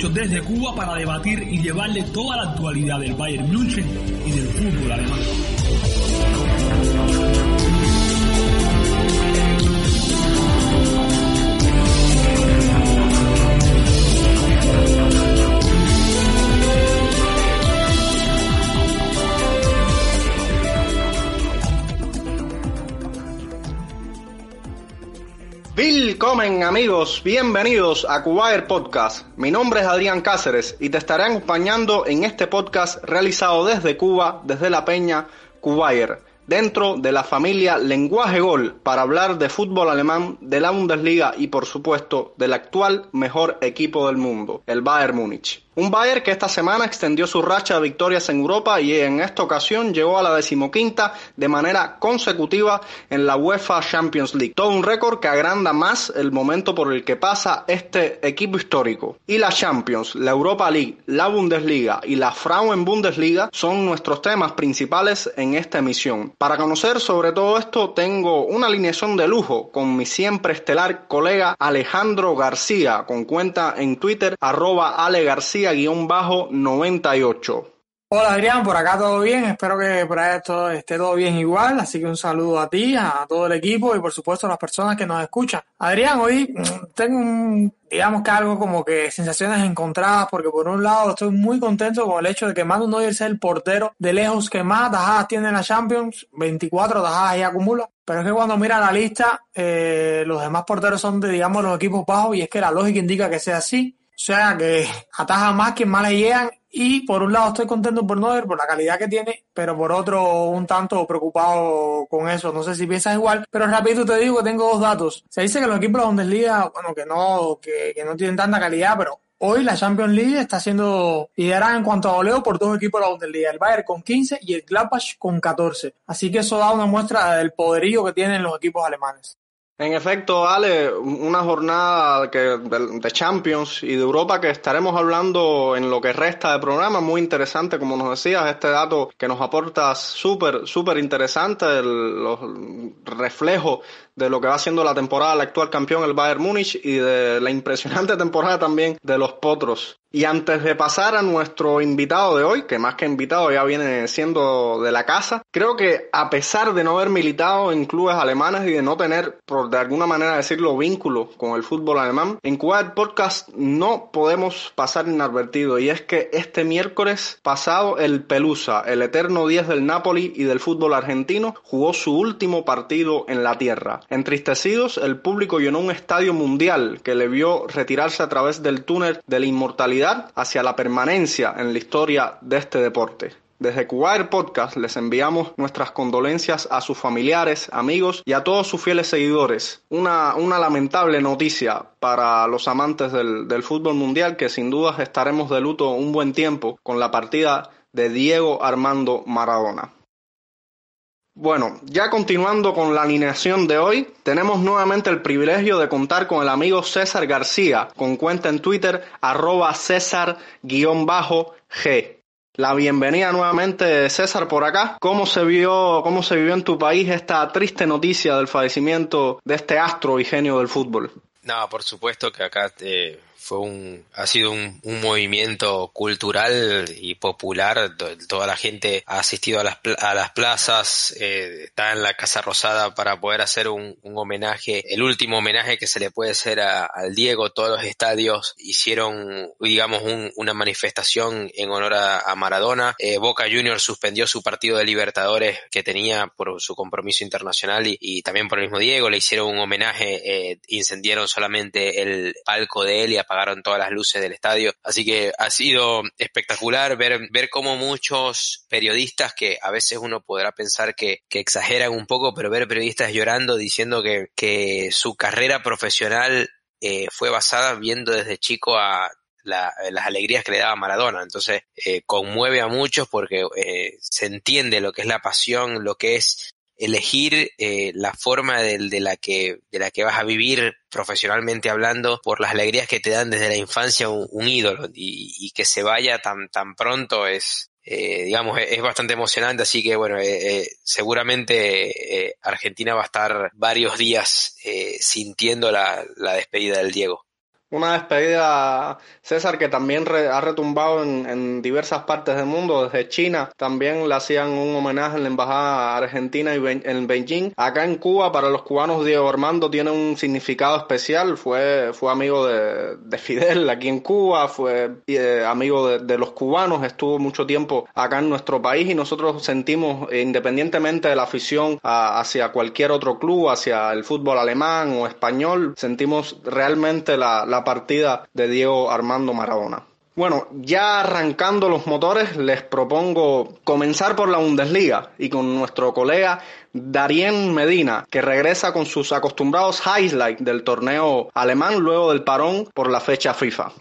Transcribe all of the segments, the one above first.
18 desde Cuba para debatir y llevarle toda la actualidad del Bayern München y del fútbol alemán. Willkommen amigos, bienvenidos a Cubayer Podcast. Mi nombre es Adrián Cáceres y te estaré acompañando en este podcast realizado desde Cuba, desde la Peña Cubayer, dentro de la familia Lenguaje Gol, para hablar de fútbol alemán, de la Bundesliga y por supuesto del actual mejor equipo del mundo, el Bayern Múnich. Un Bayern que esta semana extendió su racha de victorias en Europa y en esta ocasión llegó a la decimoquinta de manera consecutiva en la UEFA Champions League. Todo un récord que agranda más el momento por el que pasa este equipo histórico. Y la Champions, la Europa League, la Bundesliga y la Frauen Bundesliga son nuestros temas principales en esta emisión. Para conocer sobre todo esto tengo una alineación de lujo con mi siempre estelar colega Alejandro García con cuenta en Twitter arroba Ale García 98. Hola Adrián, por acá todo bien, espero que por ahí todo, esté todo bien igual, así que un saludo a ti, a todo el equipo y por supuesto a las personas que nos escuchan. Adrián, hoy mm, tengo un, digamos que algo como que sensaciones encontradas, porque por un lado estoy muy contento con el hecho de que Manu Neuer sea el portero de lejos que más tajadas tiene en la Champions, 24 tajadas y acumula, pero es que cuando mira la lista, eh, los demás porteros son de, digamos, los equipos bajos y es que la lógica indica que sea así. O sea que ataja más que más le llegan y por un lado estoy contento por Neuer por la calidad que tiene, pero por otro un tanto preocupado con eso. No sé si piensas igual, pero rápido te digo que tengo dos datos. Se dice que los equipos de la Bundesliga, bueno, que no, que, que no tienen tanta calidad, pero Hoy la Champions League está siendo liderada en cuanto a goleo por dos equipos de la Bundesliga, el Bayern con 15 y el Gladbach con 14. Así que eso da una muestra del poderío que tienen los equipos alemanes. En efecto, Ale, una jornada que, de, Champions y de Europa que estaremos hablando en lo que resta de programa, muy interesante, como nos decías, este dato que nos aporta súper, súper interesante, los reflejos de lo que va siendo la temporada del actual campeón, el Bayern Múnich, y de la impresionante temporada también de los Potros. Y antes de pasar a nuestro invitado de hoy, que más que invitado ya viene siendo de la casa, creo que a pesar de no haber militado en clubes alemanes y de no tener, por de alguna manera decirlo, vínculo con el fútbol alemán, en Quad Podcast no podemos pasar inadvertido. Y es que este miércoles pasado el Pelusa, el eterno 10 del Napoli y del fútbol argentino, jugó su último partido en la tierra. Entristecidos, el público llenó un estadio mundial que le vio retirarse a través del túnel de la inmortalidad hacia la permanencia en la historia de este deporte. Desde Cubair Podcast les enviamos nuestras condolencias a sus familiares, amigos y a todos sus fieles seguidores. Una, una lamentable noticia para los amantes del, del fútbol mundial que sin dudas estaremos de luto un buen tiempo con la partida de Diego Armando Maradona. Bueno, ya continuando con la alineación de hoy, tenemos nuevamente el privilegio de contar con el amigo César García, con cuenta en Twitter arroba César-G. La bienvenida nuevamente César por acá. ¿Cómo se vio, cómo se vivió en tu país esta triste noticia del fallecimiento de este astro y genio del fútbol? No, por supuesto que acá eh, fue un, ha sido un, un, movimiento cultural y popular. Toda la gente ha asistido a las, a las plazas, eh, está en la Casa Rosada para poder hacer un, un, homenaje, el último homenaje que se le puede hacer a, al Diego. Todos los estadios hicieron, digamos, una manifestación en honor a, a Maradona. Eh, Boca Juniors suspendió su partido de Libertadores que tenía por su compromiso internacional y, y también por el mismo Diego. Le hicieron un homenaje, eh, incendiaron solamente el palco de él y apagaron todas las luces del estadio. Así que ha sido espectacular ver, ver cómo muchos periodistas, que a veces uno podrá pensar que, exageran un poco, pero ver periodistas llorando diciendo que, que su carrera profesional eh, fue basada viendo desde chico a la, las alegrías que le daba Maradona. Entonces, eh, conmueve a muchos porque eh, se entiende lo que es la pasión, lo que es elegir eh, la forma de, la que, de la que vas a vivir profesionalmente hablando por las alegrías que te dan desde la infancia un, ídolo y, que se vaya tan, tan pronto es, eh, digamos, es, bastante emocionante, así que bueno, eh, eh seguramente Argentina va a estar varios días eh, sintiendo la, la despedida del Diego. Una despedida, César, que también re, ha retumbado en, en, diversas partes del mundo, desde China. También le hacían un homenaje en la Embajada Argentina en Beijing. Acá en Cuba, para los cubanos, Diego Armando tiene un significado especial. Fue, fue amigo de, de Fidel aquí en Cuba, fue eh, amigo de, de, los cubanos, estuvo mucho tiempo acá en nuestro país y nosotros sentimos, independientemente de la afición a, hacia cualquier otro club, hacia el fútbol alemán o español, sentimos realmente la, la partida de Diego Armando Maradona. Bueno, ya arrancando los motores, les propongo comenzar por la Bundesliga y con nuestro colega Darien Medina, que regresa con sus acostumbrados highlights del torneo alemán luego del parón por la fecha FIFA.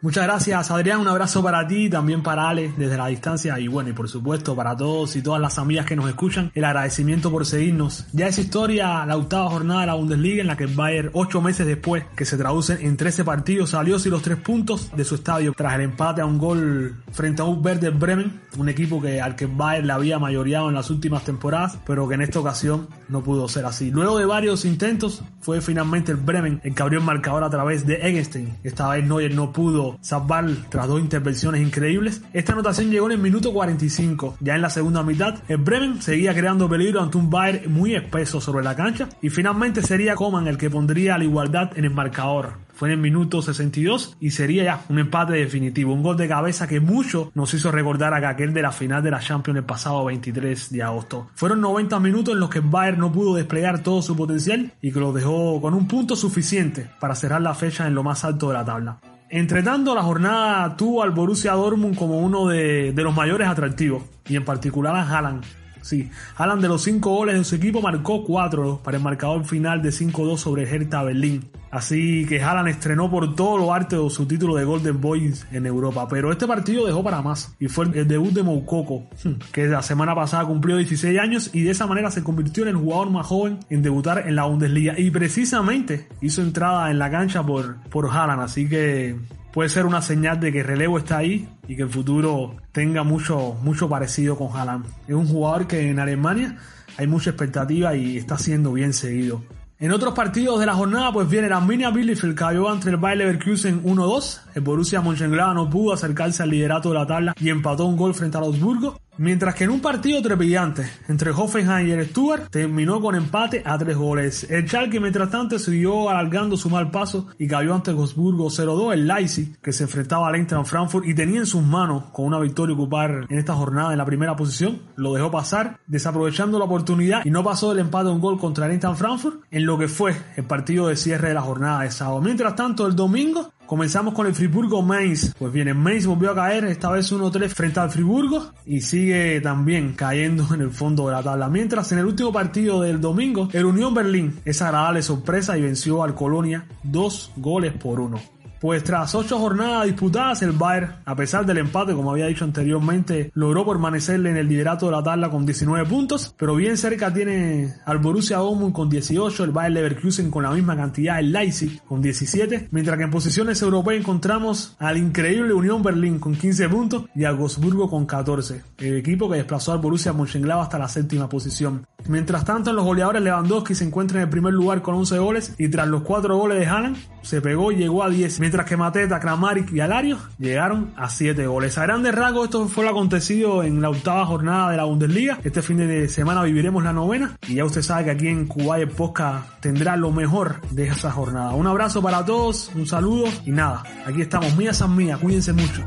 Muchas gracias Adrián, un abrazo para ti, también para Ale desde la distancia. Y bueno, y por supuesto para todos y todas las amigas que nos escuchan, el agradecimiento por seguirnos. Ya es historia la octava jornada de la Bundesliga en la que Bayern, ocho meses después, que se traducen en 13 partidos, salió sin los tres puntos de su estadio. Tras el empate a un gol frente a un Werder Bremen, un equipo que al que el Bayern le había mayoreado en las últimas temporadas, pero que en esta ocasión no pudo ser así. Luego de varios intentos, fue finalmente el Bremen el que abrió el marcador a través de Egenstein. Esta vez Neuer no pudo salvar tras dos intervenciones increíbles. Esta anotación llegó en el minuto 45. Ya en la segunda mitad, el Bremen seguía creando peligro ante un Bayern muy espeso sobre la cancha y finalmente sería Coman el que pondría la igualdad en el marcador fue en el minuto 62 y sería ya un empate definitivo, un gol de cabeza que mucho nos hizo recordar a aquel de la final de la Champions el pasado 23 de agosto. Fueron 90 minutos en los que Bayern no pudo desplegar todo su potencial y que lo dejó con un punto suficiente para cerrar la fecha en lo más alto de la tabla. Entre tanto, la jornada tuvo al Borussia Dortmund como uno de, de los mayores atractivos, y en particular a Haaland. Sí, Haaland de los 5 goles de su equipo marcó 4 para el marcador final de 5-2 sobre Hertha Berlín. Así que Haaland estrenó por todo lo arte su título de Golden Boys en Europa. Pero este partido dejó para más y fue el debut de Moukoko, que la semana pasada cumplió 16 años y de esa manera se convirtió en el jugador más joven en debutar en la Bundesliga. Y precisamente hizo entrada en la cancha por, por Haaland. Así que puede ser una señal de que el relevo está ahí y que el futuro tenga mucho, mucho parecido con Haaland. Es un jugador que en Alemania hay mucha expectativa y está siendo bien seguido. En otros partidos de la jornada, pues viene la Arminia Bielefeld cayó entre el Bayer Leverkusen 1-2. El Borussia Mönchengladbach no pudo acercarse al liderato de la tabla y empató un gol frente a Augsburgo. Mientras que en un partido trepidante entre Hoffenheim y el Stuttgart terminó con empate a tres goles. El Schalke mientras tanto siguió alargando su mal paso y cayó ante Wolfsburgo 0-2. El Leipzig que se enfrentaba al Eintracht Frankfurt y tenía en sus manos con una victoria ocupar en esta jornada en la primera posición, lo dejó pasar desaprovechando la oportunidad y no pasó del empate a un gol contra el Eintracht Frankfurt en lo que fue el partido de cierre de la jornada de sábado. Mientras tanto el domingo Comenzamos con el Friburgo Mainz. Pues bien, Mainz volvió a caer, esta vez 1-3 frente al Friburgo y sigue también cayendo en el fondo de la tabla. Mientras en el último partido del domingo, el Unión Berlín es agradable sorpresa y venció al Colonia dos goles por uno. Pues tras ocho jornadas disputadas, el Bayern, a pesar del empate, como había dicho anteriormente, logró permanecerle en el liderato de la tabla con 19 puntos, pero bien cerca tiene al Borussia Dortmund con 18, el Bayern Leverkusen con la misma cantidad, el Leipzig con 17, mientras que en posiciones europeas encontramos al increíble Unión Berlín con 15 puntos y al Wolfsburgo con 14, el equipo que desplazó al Borussia Mönchengladbach hasta la séptima posición. Mientras tanto, en los goleadores Lewandowski se encuentra en el primer lugar con 11 goles y tras los 4 goles de Haaland se pegó y llegó a 10, mientras que Mateta, Kramaric y Alario llegaron a 7 goles. A grandes rasgos esto fue lo acontecido en la octava jornada de la Bundesliga. Este fin de semana viviremos la novena y ya usted sabe que aquí en Kuwait Posca tendrá lo mejor de esa jornada. Un abrazo para todos, un saludo y nada, aquí estamos, mía san mía, cuídense mucho.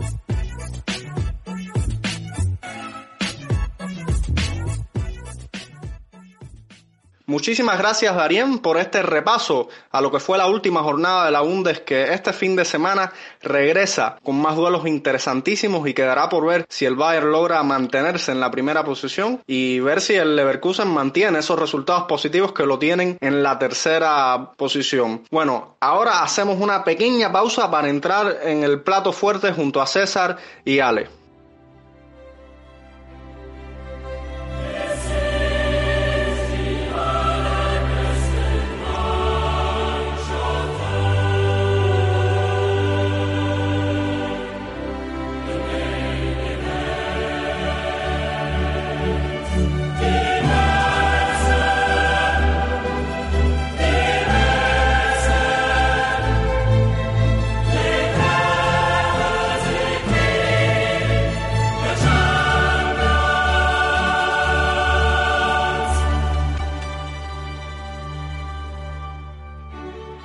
Muchísimas gracias Darien por este repaso a lo que fue la última jornada de la Bundes que este fin de semana regresa con más duelos interesantísimos y quedará por ver si el Bayern logra mantenerse en la primera posición y ver si el Leverkusen mantiene esos resultados positivos que lo tienen en la tercera posición. Bueno, ahora hacemos una pequeña pausa para entrar en el plato fuerte junto a César y Ale.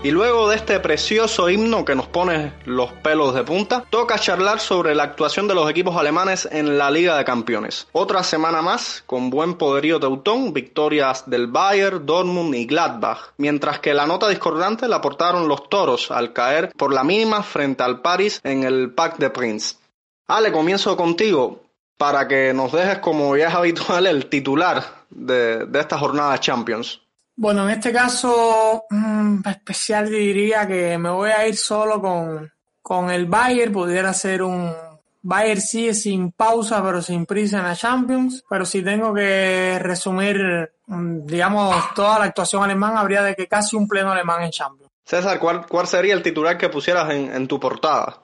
Y luego de este precioso himno que nos pone los pelos de punta, toca charlar sobre la actuación de los equipos alemanes en la Liga de Campeones. Otra semana más, con buen poderío teutón, victorias del Bayern, Dortmund y Gladbach, mientras que la nota discordante la aportaron los toros al caer por la mínima frente al Paris en el Pack de Prince. Ale, comienzo contigo para que nos dejes como ya es habitual el titular de, de esta jornada Champions. Bueno, en este caso mm, especial diría que me voy a ir solo con, con el Bayern, pudiera ser un Bayern sí sin pausa pero sin prisa en la Champions, pero si tengo que resumir, mm, digamos, toda la actuación alemana, habría de que casi un pleno alemán en Champions. César, ¿cuál, cuál sería el titular que pusieras en, en tu portada?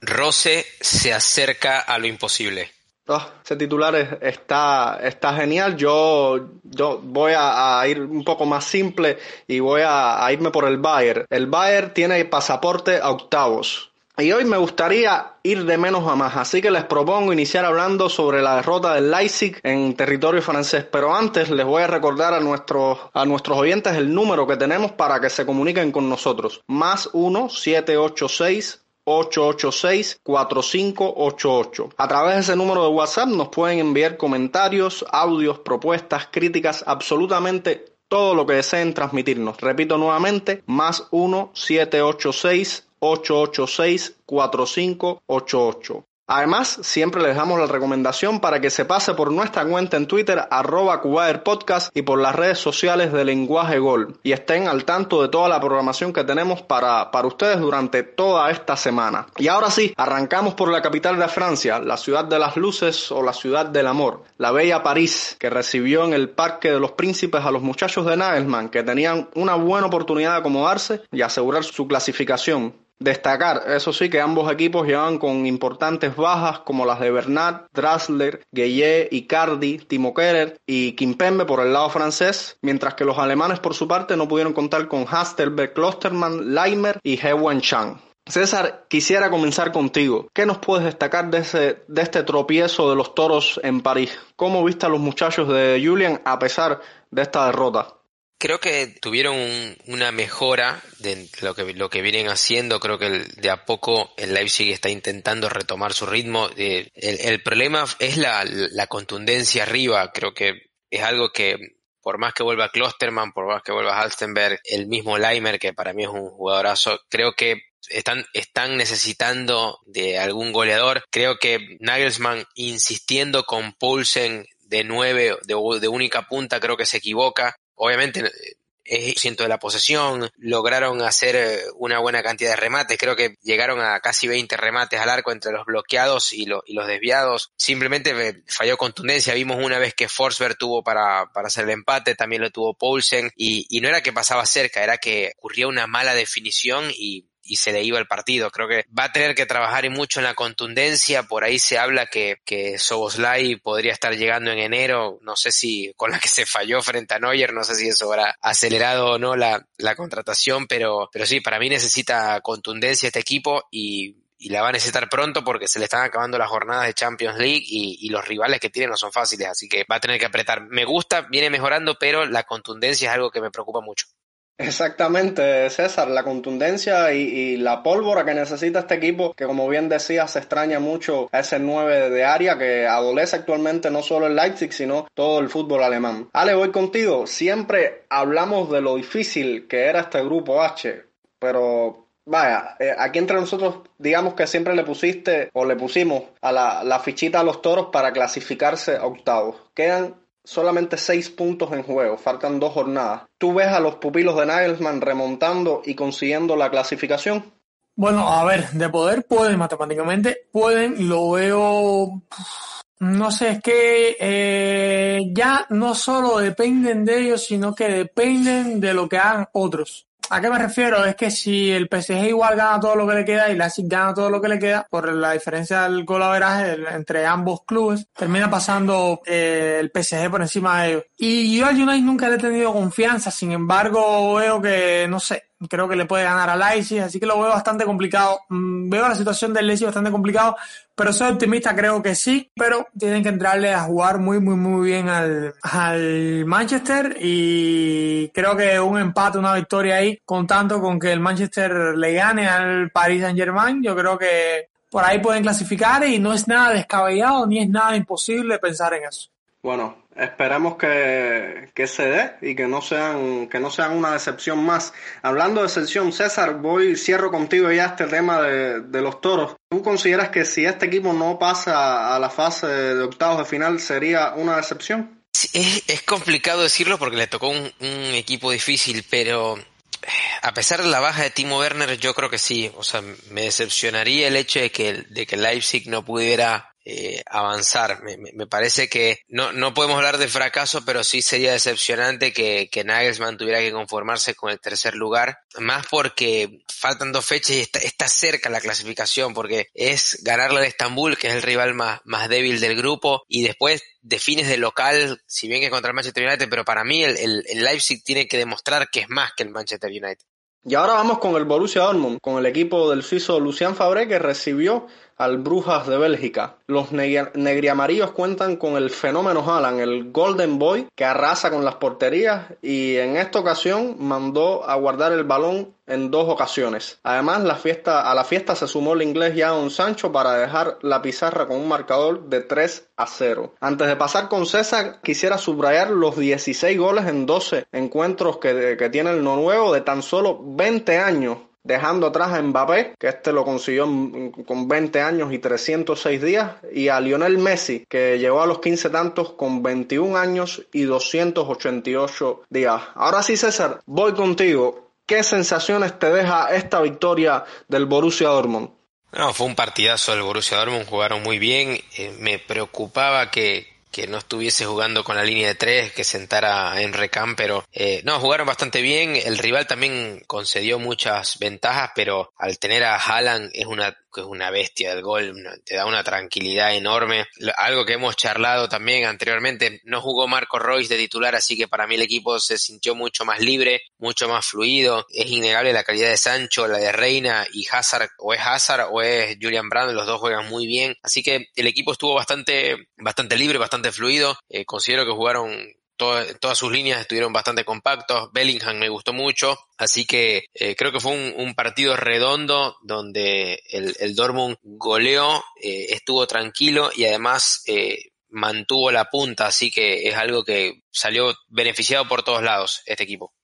Rose se acerca a lo imposible. Oh, ese titular está, está genial. Yo, yo voy a, ir un poco más simple y voy a, irme por el Bayern. El Bayern tiene pasaporte a octavos. Y hoy me gustaría ir de menos a más, así que les propongo iniciar hablando sobre la derrota del Leipzig en territorio francés. Pero antes les voy a recordar a nuestros, a nuestros oyentes el número que tenemos para que se comuniquen con nosotros. Más 1 786 886-4588. A través de ese número de WhatsApp nos pueden enviar comentarios, audios, propuestas, críticas, absolutamente todo lo que deseen transmitirnos. Repito nuevamente, más 1-786-886-4588. Además, siempre les damos la recomendación para que se pase por nuestra cuenta en Twitter, arroba Podcast y por las redes sociales de Lenguaje Gol y estén al tanto de toda la programación que tenemos para, para ustedes durante toda esta semana. Y ahora sí, arrancamos por la capital de Francia, la ciudad de las luces o la ciudad del amor, la bella París, que recibió en el Parque de los Príncipes a los muchachos de Nagelsmann, que tenían una buena oportunidad de acomodarse y asegurar su clasificación. Destacar, eso sí, que ambos equipos llevan con importantes bajas como las de Bernat, Drasler, Gueye, Icardi, Timo Kerer y Kimpembe por el lado francés, mientras que los alemanes por su parte no pudieron contar con Hastelberg, Klostermann, Leimer y He Chang. César, quisiera comenzar contigo. ¿Qué nos puedes destacar de, ese, de este tropiezo de los toros en París? ¿Cómo viste a los muchachos de Julian a pesar de esta derrota? Creo que tuvieron una mejora de lo que, lo que vienen haciendo. Creo que de a poco el Leipzig está intentando retomar su ritmo. Eh, el, problema es la, contundencia arriba. Creo que es algo que, por más que vuelva Klosterman, por más que vuelva Halstenberg, el mismo Leimer, que para mí es un jugadorazo, creo que están, están necesitando de algún goleador. Creo que Nagelsmann insistiendo con Poulsen de nueve, de única punta, creo que se equivoca obviamente es ciento de la posesión, lograron hacer eh, una buena cantidad de remates, creo que llegaron a casi 20 remates al arco entre los bloqueados y, y los desviados, simplemente eh, falló contundencia, vimos una vez que Forsberg tuvo para, para hacer el empate, también lo tuvo Poulsen, y, y no era que pasaba cerca, era que ocurría una mala definición y y se le iba el partido. Creo que va a tener que trabajar mucho en la contundencia. Por ahí se habla que, que Soboslai podría estar llegando en enero. No sé si con la que se falló frente a Neuer, no sé si eso habrá acelerado o no la, la contratación, pero, pero sí, para mí necesita contundencia este equipo y y la va a necesitar pronto porque se le están acabando las jornadas de Champions League y, y, los rivales que tiene no son fáciles, así que va a tener que apretar. Me gusta, viene mejorando, pero la contundencia es algo que me preocupa mucho. Exactamente, César, la contundencia y, la pólvora que necesita este equipo, que como bien decía, se extraña mucho a ese 9 de área que adolece actualmente no solo el Leipzig, sino todo el fútbol alemán. Ale, voy contigo. Siempre hablamos de lo difícil que era este grupo H, pero vaya, eh, aquí entre nosotros, digamos que siempre le pusiste o le pusimos a la, la fichita a los toros para clasificarse a octavos. Quedan solamente seis puntos en juego, faltan dos jornadas. ¿Tú ves a los pupilos de Nagelsmann remontando y consiguiendo la clasificación? Bueno, a ver, de poder pueden, matemáticamente pueden, lo veo... No sé, es que eh, ya no solo dependen de ellos, sino que dependen de lo que hagan otros. ¿A qué me refiero? Es que si el PSG igual gana todo lo que le queda y la ASIC gana todo lo que le queda, por la diferencia del golaveraje entre ambos clubes, termina pasando eh, el PSG por encima de ellos. Y yo al United nunca le he tenido confianza, sin embargo veo que, no sé, creo que le puede ganar a Leipzig, así que lo veo bastante complicado. Mm, veo la situación del Leipzig bastante complicado, pero soy optimista, creo que sí, pero tienen que entrarle a jugar muy, muy, muy bien al, al Manchester y creo que un empate, una victoria ahí, contando con que el Manchester le gane al Paris Saint Germain, yo creo que por ahí pueden clasificar y no es nada descabellado ni es nada imposible pensar en eso. Bueno, esperemos que, que, se dé y que no sean que no sean una decepción más. Hablando de excepción, César, voy cierro contigo ya este tema de, de, los toros. ¿Tú consideras que si este equipo no pasa a la fase de octavos de final sería una decepción? es, es, complicado decirlo porque le tocó un, un equipo difícil, pero a pesar de la baja de Timo Werner, yo creo que sí. O sea, me decepcionaría el hecho de que, de que Leipzig no pudiera eh, avanzar. Me, me, parece que no, no podemos hablar de fracaso, pero sí sería decepcionante que, que Nagelsmann tuviera que conformarse con el tercer lugar, más porque faltan dos fechas y está, está cerca la clasificación, porque es ganarle al Estambul, que es el rival más, más débil del grupo, y después defines de local, si bien que contra el Manchester United, pero para mí el, el, el Leipzig tiene que demostrar que es más que el Manchester United. Y ahora vamos con el Borussia Dortmund, con el equipo del suizo Lucian Fabré que recibió al Brujas de Bélgica. Los negriamarillos cuentan con el fenómeno Haaland, el Golden Boy, que arrasa con las porterías y en esta ocasión mandó a guardar el balón en dos ocasiones. Además, la fiesta, a la fiesta se sumó el inglés Jadon Sancho para dejar la pizarra con un marcador de 3 a 0. Antes de pasar con César, quisiera subrayar los 16 goles en 12 encuentros que, que tiene el noruego de tan solo 20 años dejando atrás a Mbappé, que este lo consiguió con 20 años y 306 días, y a Lionel Messi, que llegó a los 15 tantos con 21 años y 288 días. Ahora sí, César, voy contigo. ¿Qué sensaciones te deja esta victoria del Borussia Dortmund? No, fue un partidazo del Borussia Dortmund, jugaron muy bien. Eh, me preocupaba que, que no estuviese jugando con la línea de tres, que sentara en recam, pero eh, no, jugaron bastante bien. El rival también concedió muchas ventajas, pero al tener a Haaland es una que es una bestia del gol, te da una tranquilidad enorme. Algo que hemos charlado también anteriormente, no jugó Marco Royce de titular, así que para mí el equipo se sintió mucho más libre, mucho más fluido. Es innegable la calidad de Sancho, la de Reina y Hazard, o es Hazard o es Julian Brand, los dos juegan muy bien. Así que el equipo estuvo bastante, bastante libre, bastante fluido. Eh, considero que jugaron todas sus líneas estuvieron bastante compactos. Bellingham me gustó mucho. Así que eh, creo que fue un, partido redondo donde el, el Dortmund goleó, eh, estuvo tranquilo y además mantuvo la punta. Así que es algo que salió beneficiado por todos lados este equipo.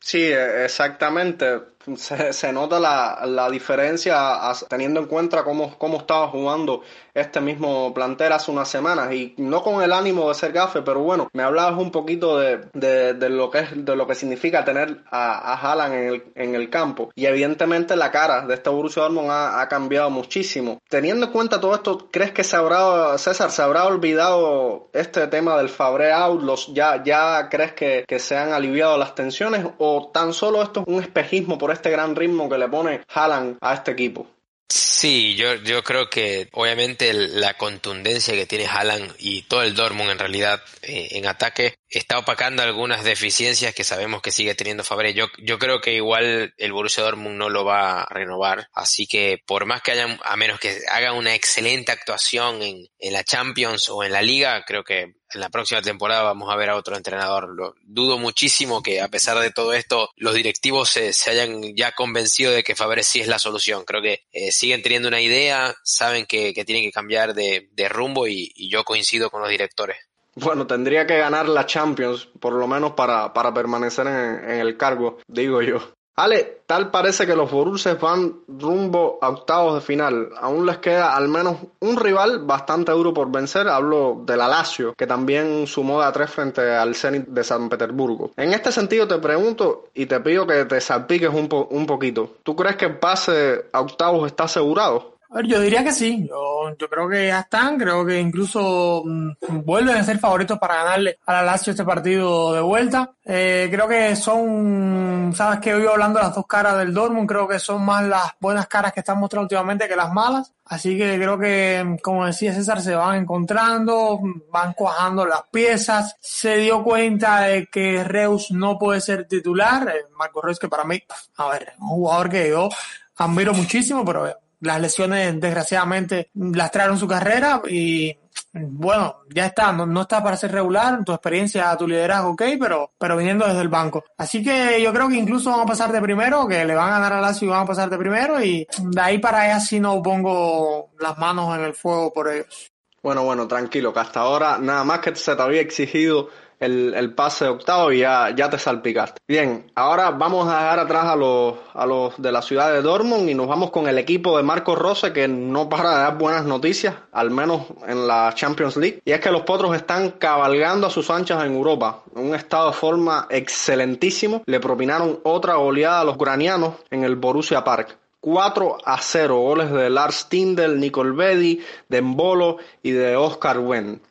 Sí, exactamente se, se nota la, la, diferencia teniendo en cuenta cómo, cómo estaba jugando este mismo plantel hace unas semanas y no con el ánimo de ser gafe, pero bueno, me hablabas un poquito de, de, lo que es, de lo que significa tener a, a en el, en el campo y evidentemente la cara de este Borussia Dortmund ha, ha, cambiado muchísimo. Teniendo en cuenta todo esto, ¿crees que se habrá, César, se habrá olvidado este tema del Fabre out? Los, ya, ¿Ya crees que, que se han aliviado las tensiones o tan solo esto es un espejismo por gran ritmo que le pone Haaland a este equipo. Sí, yo, yo creo que obviamente la contundencia que tiene Haaland y todo el Dortmund en realidad eh, en ataque está opacando algunas deficiencias que sabemos que sigue teniendo Fabre. Yo, yo creo que igual el Borussia Dortmund no lo va a renovar, así que por más que haya, a menos que haga una excelente actuación en, en la Champions o en la Liga, creo que en la próxima temporada vamos a ver a otro entrenador. Lo, dudo muchísimo que a pesar de todo esto los directivos se, se hayan ya convencido de que Fabre sí es la solución. Creo que eh, siguen teniendo una idea, saben que, que tienen que cambiar de, de rumbo y, yo coincido con los directores. Bueno, tendría que ganar la Champions, por lo menos para, para permanecer en, el cargo, digo yo. Ale, tal parece que los Borusses van rumbo a octavos de final. Aún les queda al menos un rival bastante duro por vencer. Hablo del Alacio, que también sumó a tres frente al Zenit de San Petersburgo. En este sentido te pregunto y te pido que te salpiques un, po un poquito. ¿Tú crees que el pase a octavos está asegurado? A ver, yo diría que sí. Yo, yo creo que ya están. Creo que incluso mmm, vuelven a ser favoritos para ganarle a la Lazio este partido de vuelta. Eh, creo que son, sabes que hoy hablando de las dos caras del Dortmund, creo que son más las buenas caras que están mostrando últimamente que las malas. Así que creo que, como decía César, se van encontrando, van cuajando las piezas. Se dio cuenta de que Reus no puede ser titular. Eh, Marco Reus, que para mí, a ver, un jugador que yo admiro muchísimo, pero las lesiones desgraciadamente lastraron su carrera y bueno, ya está, no, está para ser regular, tu experiencia, tu liderazgo, ok, pero, pero viniendo desde el banco. Así que yo creo que incluso van a pasar de primero, que le van a ganar a Lazio y van a pasar de primero y de ahí para allá sí no pongo las manos en el fuego por ellos. Bueno, bueno, tranquilo, que hasta ahora nada más que se te había exigido el, el, pase de octavo y ya, ya te salpicaste. Bien, ahora vamos a dejar atrás a los, a los de la ciudad de Dortmund y nos vamos con el equipo de Marco Rose que no para de dar buenas noticias, al menos en la Champions League. Y es que los potros están cabalgando a sus anchas en Europa, en un estado de forma excelentísimo. Le propinaron otra goleada a los ucranianos en el Borussia Park. 4 a 0, goles de Lars Tindel, Nicol Bedi, de Mbolo y de Oscar Wendt.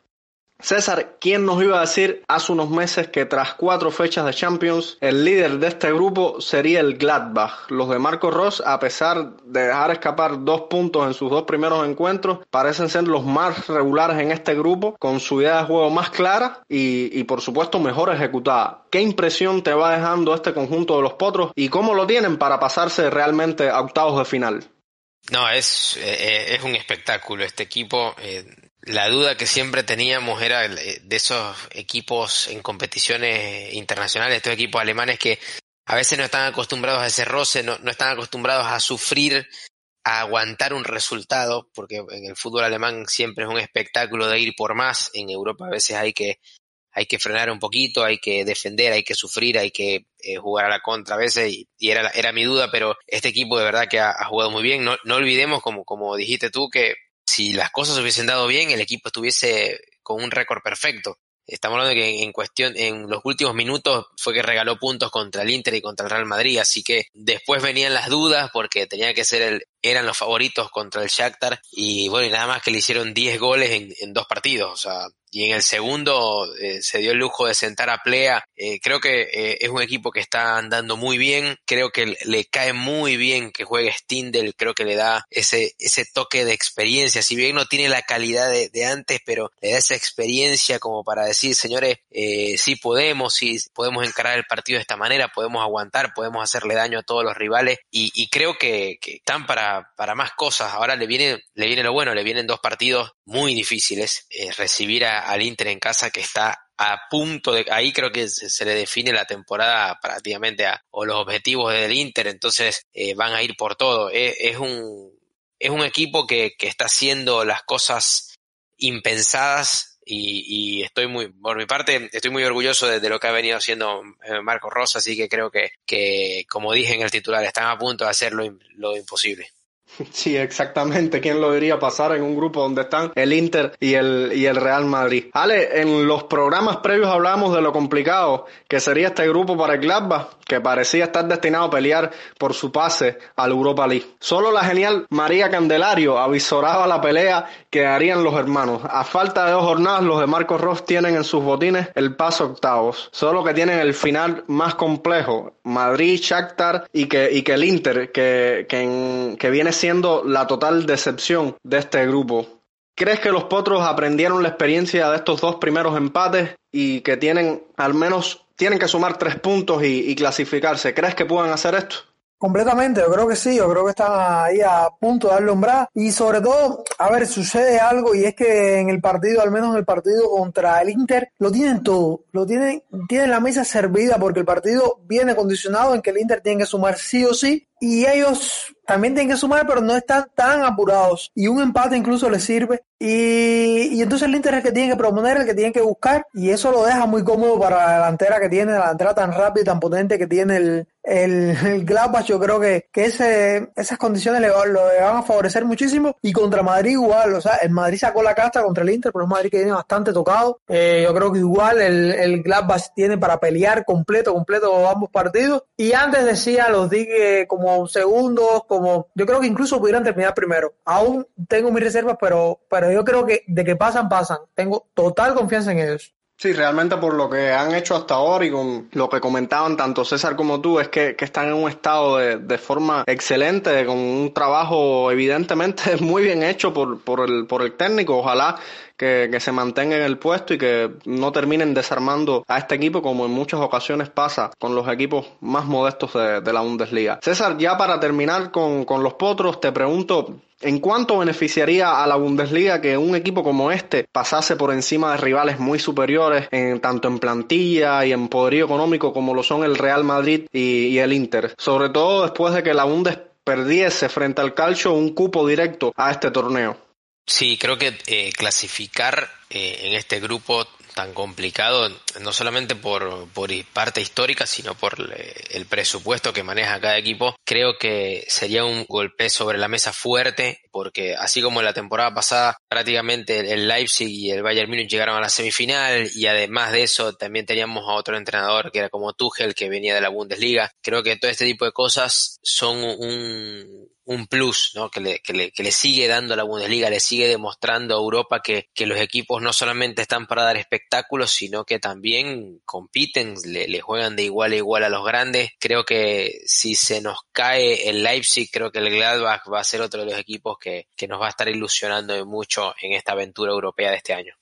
César, ¿quién nos iba a decir hace unos meses que tras cuatro fechas de Champions, el líder de este grupo sería el Gladbach? Los de Marco Ross, a pesar de dejar escapar dos puntos en sus dos primeros encuentros, parecen ser los más regulares en este grupo, con su idea de juego más clara y, y por supuesto mejor ejecutada. ¿Qué impresión te va dejando este conjunto de los potros y cómo lo tienen para pasarse realmente a octavos de final? No, es, eh, es un espectáculo este equipo. Eh, la duda que siempre teníamos era de esos equipos en competiciones internacionales, estos equipos alemanes que a veces no están acostumbrados a ese roce, no, no están acostumbrados a sufrir, a aguantar un resultado, porque en el fútbol alemán siempre es un espectáculo de ir por más, en Europa a veces hay que, hay que frenar un poquito, hay que defender, hay que sufrir, hay que eh, jugar a la contra a veces, y, y, era, era mi duda, pero este equipo de verdad que ha, ha jugado muy bien, no, no olvidemos, como, como dijiste tú, que si las cosas hubiesen dado bien, el equipo estuviese con un récord perfecto. Estamos hablando de que en cuestión, en los últimos minutos fue que regaló puntos contra el Inter y contra el Real Madrid, así que después venían las dudas porque tenía que ser el, eran los favoritos contra el Shakhtar y bueno, y nada más que le hicieron 10 goles en, en dos partidos, o sea, y en el segundo eh, se dio el lujo de sentar a Plea. Eh, creo que eh, es un equipo que está andando muy bien, creo que le cae muy bien que juegue Stindel, creo que le da ese, ese toque de experiencia, si bien no tiene la calidad de, de antes, pero le da esa experiencia como para decir, señores, eh, sí podemos, sí podemos encarar el partido de esta manera, podemos aguantar, podemos hacerle daño a todos los rivales y, creo que, están para, para más cosas. Ahora le viene, le viene lo bueno, le vienen dos partidos muy difíciles, recibir a al Inter en casa que está a punto de ahí creo que se, le define la temporada prácticamente a, o los objetivos del Inter entonces eh, van a ir por todo. Es, es, un es un equipo que, que está haciendo las cosas impensadas y, y, estoy muy por mi parte estoy muy orgulloso de, de lo que ha venido haciendo eh, Marco Rosa así que creo que, que como dije en el titular están a punto de hacer lo, lo imposible Sí, exactamente. ¿Quién lo diría pasar en un grupo donde están el Inter y el, y el Real Madrid? Ale, en los programas previos hablamos de lo complicado que sería este grupo para el Gladbach. que parecía estar destinado a pelear por su pase al Europa League. Solo la genial María Candelario avisoraba la pelea que harían los hermanos. A falta de dos jornadas, los de Marcos Ross tienen en sus botines el paso octavos. Solo que tienen el final más complejo. Madrid, Shakhtar y que, y que el Inter, que, que, que viene siendo la total decepción de este grupo. ¿Crees que los Potros aprendieron la experiencia de estos dos primeros empates y que tienen al menos tienen que sumar tres puntos y, clasificarse? ¿Crees que puedan hacer esto? Completamente, yo creo que sí, yo creo que están ahí a punto de darle umbral y sobre todo, a ver, sucede algo y es que en el partido, al menos en el partido contra el Inter, lo tienen todo, lo tienen, tienen la mesa servida porque el partido viene condicionado en que el Inter tiene que sumar sí o sí y ellos también tienen que sumar, pero no están tan apurados. Y un empate incluso les sirve. Y, y, entonces el Inter es el que tiene que proponer, el que tiene que buscar. Y eso lo deja muy cómodo para la delantera que tiene, la delantera tan rápida y tan potente que tiene el, el, el Gladbach. Yo creo que, que ese, esas condiciones le, lo van a favorecer muchísimo. Y contra Madrid igual. O sea, el Madrid sacó la casta contra el Inter, pero es Madrid que viene bastante tocado. Eh, yo creo que igual el, el Gladbach tiene para pelear completo, completo ambos partidos. Y antes decía, los dije como segundos, como yo creo que incluso pudieran terminar primero. Aún tengo mis reservas, pero, pero yo creo que de que pasan, pasan. Tengo total confianza en ellos. Sí, realmente por lo que han hecho hasta ahora y con lo que comentaban tanto César como tú, es que, que están en un estado de, de, forma excelente, con un trabajo evidentemente muy bien hecho por, por, el, por el técnico. Ojalá que, se mantengan en el puesto y que no terminen desarmando a este equipo como en muchas ocasiones pasa con los equipos más modestos de, de la Bundesliga. César, ya para terminar con, con los potros, te pregunto, ¿En cuánto beneficiaría a la Bundesliga que un equipo como este pasase por encima de rivales muy superiores, en, tanto en plantilla y en poderío económico como lo son el Real Madrid y, y el Inter? Sobre todo después de que la Bundes perdiese frente al Calcio un cupo directo a este torneo. Sí, creo que eh, clasificar eh, en este grupo tan complicado, no solamente por, por parte histórica, sino por el presupuesto que maneja cada equipo, creo que sería un golpe sobre la mesa fuerte, porque así como la temporada pasada, prácticamente el Leipzig y el Bayern Múnich llegaron a la semifinal, y además de eso también teníamos a otro entrenador que era como Tuchel, que venía de la Bundesliga. Creo que todo este tipo de cosas son un, un plus ¿no? que, le, que, le, que le sigue dando a la Bundesliga, le sigue demostrando a Europa que, que los equipos no solamente están para dar espectáculos, sino que también compiten, le, le, juegan de igual a igual a los grandes. Creo que si se nos cae el Leipzig, creo que el Gladbach va a ser otro de los equipos que, que nos va a estar ilusionando mucho en esta aventura europea de este año.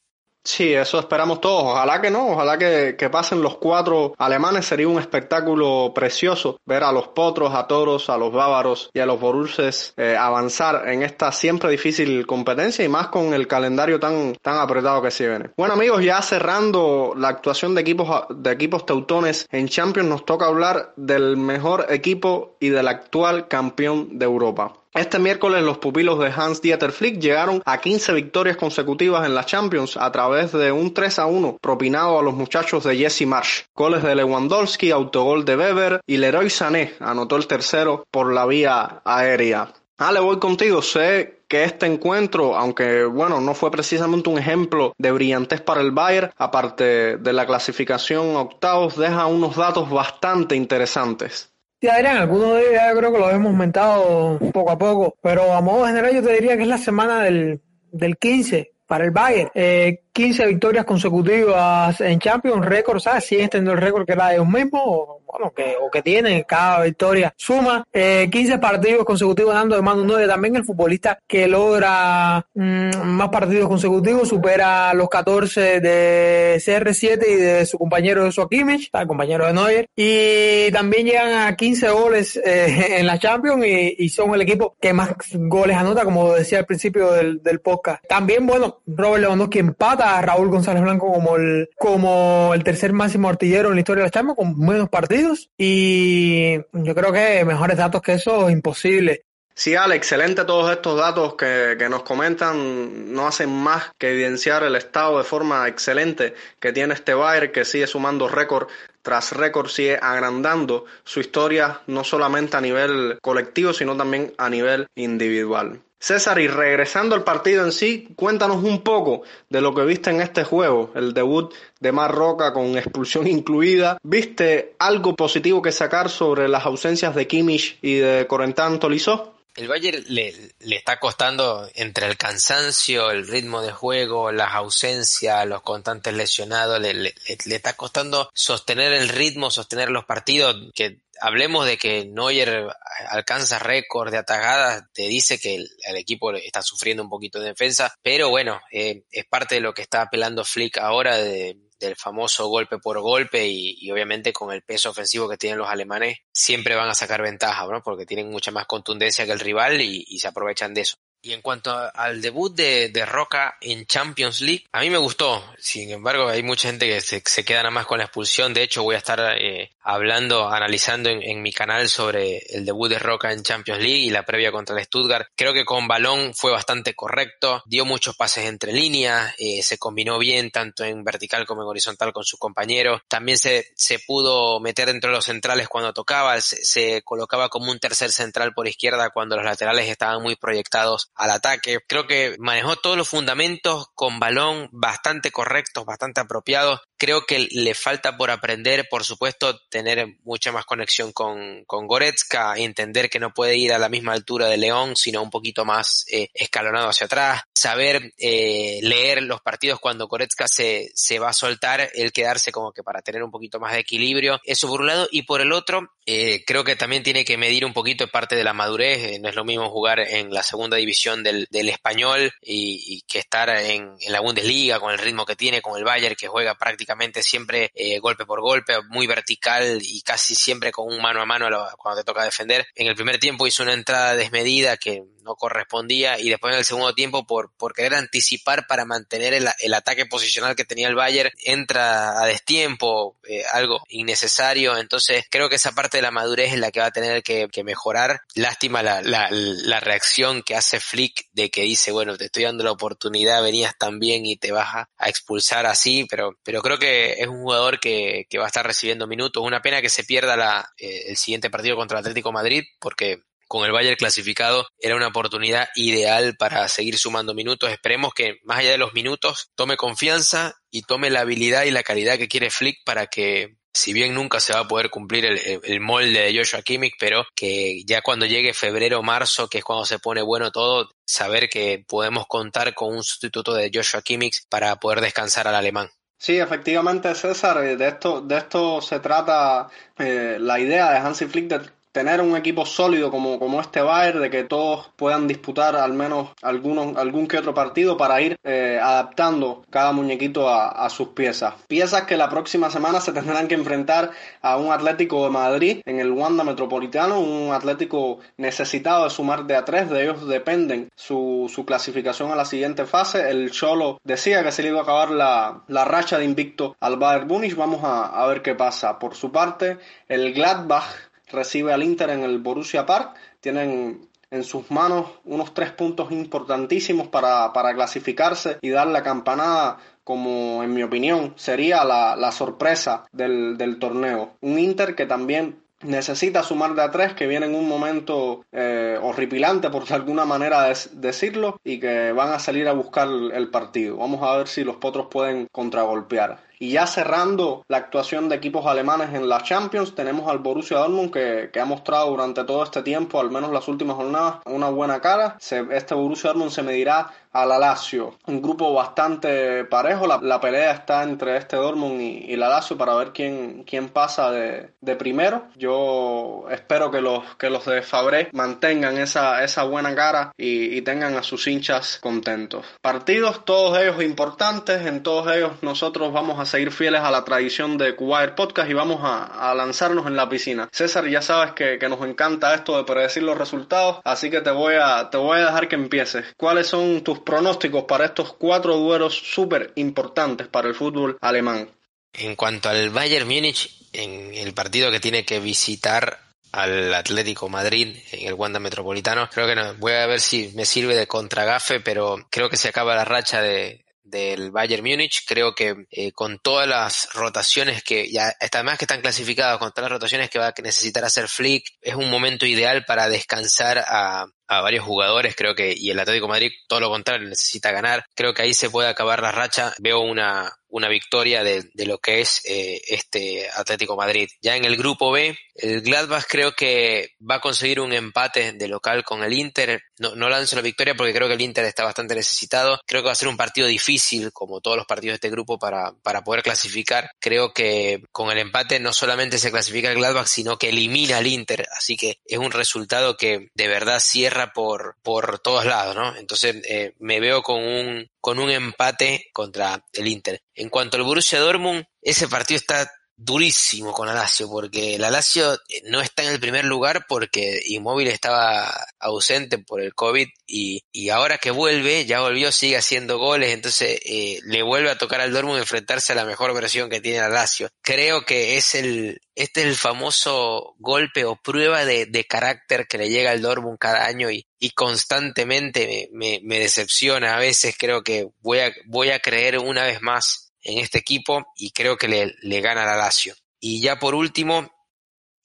Sí, eso esperamos todos. Ojalá que no, ojalá que, que, pasen los cuatro alemanes. Sería un espectáculo precioso ver a los potros, a toros, a los bávaros y a los borusses eh, avanzar en esta siempre difícil competencia y más con el calendario tan, tan apretado que se viene. Bueno amigos, ya cerrando la actuación de equipos, de equipos teutones en Champions, nos toca hablar del mejor equipo y del actual campeón de Europa. Este miércoles los pupilos de Hans Dieter Flick llegaron a 15 victorias consecutivas en la Champions a través de un 3 a 1 propinado a los muchachos de Jesse Marsh. Goles de Lewandowski, autogol de Weber y Leroy Sané anotó el tercero por la vía aérea. Ale, voy contigo. Sé que este encuentro, aunque bueno, no fue precisamente un ejemplo de brillantez para el Bayern, aparte de la clasificación octavos, deja unos datos bastante interesantes. Sí, Adrián, algunos de ellos ya creo que los hemos aumentado poco a poco, pero a modo general yo te diría que es la semana del, del 15 para el Bayern. Eh, 15 victorias consecutivas en Champions, récord, ¿sabes? Siguen teniendo el récord que era de ellos mismos, bueno, que, o que tienen cada victoria suma. Eh, 15 partidos consecutivos dando de mano 9. También el futbolista que logra mmm, más partidos consecutivos supera los 14 de CR7 y de su compañero de Joaquimich, el compañero de Neuer. Y también llegan a 15 goles eh, en la Champions y, y, son el equipo que más goles anota, como decía al principio del, del podcast. También, bueno, Robert Lewandowski empata a Raúl González Blanco como el, como el tercer máximo artillero en la historia de la Champions con buenos partidos y yo creo que mejores datos que eso imposible. Sí, Ale, excelente todos estos datos que, que, nos comentan, no hacen más que evidenciar el estado de forma excelente que tiene este Bayern, que sigue sumando récord tras récord, sigue agrandando su historia no solamente a nivel colectivo, sino también a nivel individual. César, y regresando al partido en sí, cuéntanos un poco de lo que viste en este juego, el debut de Marroca con expulsión incluida. ¿Viste algo positivo que sacar sobre las ausencias de Kimmich y de Corentán Tolizó? El Bayern le, le, está costando entre el cansancio, el ritmo de juego, las ausencias, los constantes lesionados, le, le, le, está costando sostener el ritmo, sostener los partidos, que hablemos de que Neuer alcanza récord de atajadas, te dice que el, equipo está sufriendo un poquito de defensa, pero bueno, eh, es parte de lo que está apelando Flick ahora de del famoso golpe por golpe y, obviamente con el peso ofensivo que tienen los alemanes siempre van a sacar ventaja, ¿no? Porque tienen mucha más contundencia que el rival y se aprovechan de eso. Y en cuanto al debut de, de, Roca en Champions League, a mí me gustó. Sin embargo, hay mucha gente que se, se queda nada más con la expulsión. De hecho, voy a estar eh, hablando, analizando en, en, mi canal sobre el debut de Roca en Champions League y la previa contra el Stuttgart. Creo que con balón fue bastante correcto. Dio muchos pases entre líneas. Eh, se combinó bien tanto en vertical como en horizontal con sus compañeros. También se, se pudo meter dentro de los centrales cuando tocaba. Se colocaba como un tercer central por izquierda cuando los laterales estaban muy proyectados al ataque. Creo que manejó todos los fundamentos con balón bastante correctos, bastante apropiados. Creo que le falta por aprender, por supuesto, tener mucha más conexión con, con Goretzka, entender que no puede ir a la misma altura de León, sino un poquito más eh, escalonado hacia atrás, saber eh, leer los partidos cuando Goretzka se, se va a soltar, el quedarse como que para tener un poquito más de equilibrio. Eso por un lado, y por el otro, eh, creo que también tiene que medir un poquito parte de la madurez, no es lo mismo jugar en la segunda división del, del español y, y, que estar en, en, la Bundesliga con el ritmo que tiene, con el Bayern que juega prácticamente siempre eh, golpe por golpe, muy vertical y casi siempre con un mano a mano cuando te toca defender. En el primer tiempo hizo una entrada desmedida que no correspondía y después en el segundo tiempo por, por querer anticipar para mantener el, ataque posicional que tenía el Bayern entra a destiempo, eh, algo innecesario. Entonces creo que esa parte de la madurez es la que va a tener que, que mejorar. Lástima la, la, la reacción que hace Flick de que dice, bueno, te estoy dando la oportunidad, venías tan bien y te vas a, a expulsar así, pero, pero creo que es un jugador que, que va a estar recibiendo minutos. Una pena que se pierda la, eh, el siguiente partido contra el Atlético Madrid, porque con el Bayern clasificado era una oportunidad ideal para seguir sumando minutos. Esperemos que más allá de los minutos tome confianza y tome la habilidad y la calidad que quiere Flick para que si bien nunca se va a poder cumplir el, molde de Joshua Kimmich, pero que ya cuando llegue febrero o marzo, que es cuando se pone bueno todo, saber que podemos contar con un sustituto de Joshua Kimmich para poder descansar al alemán. Sí, efectivamente, César, de esto, de esto se trata eh, la idea de Hansi Flick tener un equipo sólido como, como este Bayern, de que todos puedan disputar al menos algunos, algún que otro partido para ir eh, adaptando cada muñequito a, sus piezas. Piezas que la próxima semana se tendrán que enfrentar a un Atlético de Madrid en el Wanda Metropolitano, un Atlético necesitado de sumar de a tres, de ellos dependen su, su clasificación a la siguiente fase. El Cholo decía que se le iba a acabar la, la racha de invicto al Bayern Munich, vamos a, a ver qué pasa. Por su parte, el Gladbach recibe al Inter en el Borussia Park. Tienen en sus manos unos tres puntos importantísimos para, para clasificarse y dar la campanada como en mi opinión sería la, la sorpresa del, del torneo. Un Inter que también necesita sumar de a tres, que viene en un momento eh, horripilante, por de alguna manera des decirlo, y que van a salir a buscar el partido. Vamos a ver si los potros pueden contragolpear. Y ya cerrando la actuación de equipos alemanes en la Champions, tenemos al Borussia Dortmund que, que ha mostrado durante todo este tiempo, al menos las últimas jornadas, una buena cara. Se, este Borussia Dortmund se medirá a la Lazio, un grupo bastante parejo. La, la pelea está entre este Dortmund y, y, la Lazio para ver quién, quién pasa de, de, primero. Yo espero que los, que los de Fabré mantengan esa, esa buena cara y, y tengan a sus hinchas contentos. Partidos, todos ellos importantes, en todos ellos nosotros vamos a seguir fieles a la tradición de Kuwait Podcast y vamos a, a, lanzarnos en la piscina. César, ya sabes que, que, nos encanta esto de predecir los resultados, así que te voy a, te voy a dejar que empieces. ¿Cuáles son tus pronósticos para estos cuatro duelos súper importantes para el fútbol alemán? En cuanto al Bayern Múnich, en el partido que tiene que visitar al Atlético Madrid en el Wanda Metropolitano. Creo que no, voy a ver si me sirve de contragafe, pero creo que se acaba la racha de, del Bayern Múnich. Creo que eh, con todas las rotaciones que ya, además que están clasificados, con todas las rotaciones que va a necesitar hacer Flick, es un momento ideal para descansar a, a varios jugadores, creo que, y el Atlético de Madrid todo lo contrario, necesita ganar. Creo que ahí se puede acabar la racha. Veo una, una victoria de, de lo que es eh, este Atlético Madrid. Ya en el grupo B, el Gladbach creo que va a conseguir un empate de local con el Inter. No, no lanzo la victoria porque creo que el Inter está bastante necesitado. Creo que va a ser un partido difícil, como todos los partidos de este grupo, para, para poder clasificar. Creo que con el empate no solamente se clasifica el Gladbach, sino que elimina al Inter. Así que es un resultado que de verdad cierra por, por todos lados, ¿no? Entonces eh, me veo con un, con un empate contra el Inter. En cuanto al Borussia Dortmund, ese partido está durísimo con la Lazio, porque la eh, no está en el primer lugar porque Inmóvil estaba ausente por el COVID y, y ahora que vuelve, ya volvió, sigue haciendo goles, entonces eh, le vuelve a tocar al Dortmund enfrentarse a la mejor versión que tiene la Lazio. Creo que es el, este es el famoso golpe o prueba de, de carácter que le llega al Dortmund cada año y, y constantemente me, me, me decepciona. A veces creo que voy a, voy a creer una vez más en este equipo y creo que le, le gana la Lazio. Y ya por último,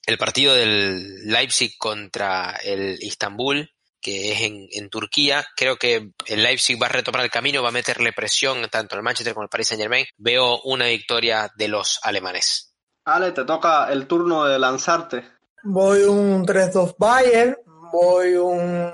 el partido del Leipzig contra el Istanbul, que es en, en, Turquía. Creo que el Leipzig va a retomar el camino, va a meterle presión tanto al Manchester como al Paris Saint Germain. Veo una victoria de los alemanes. Ale, te toca el turno de lanzarte. Voy un 3-2 Bayern, voy un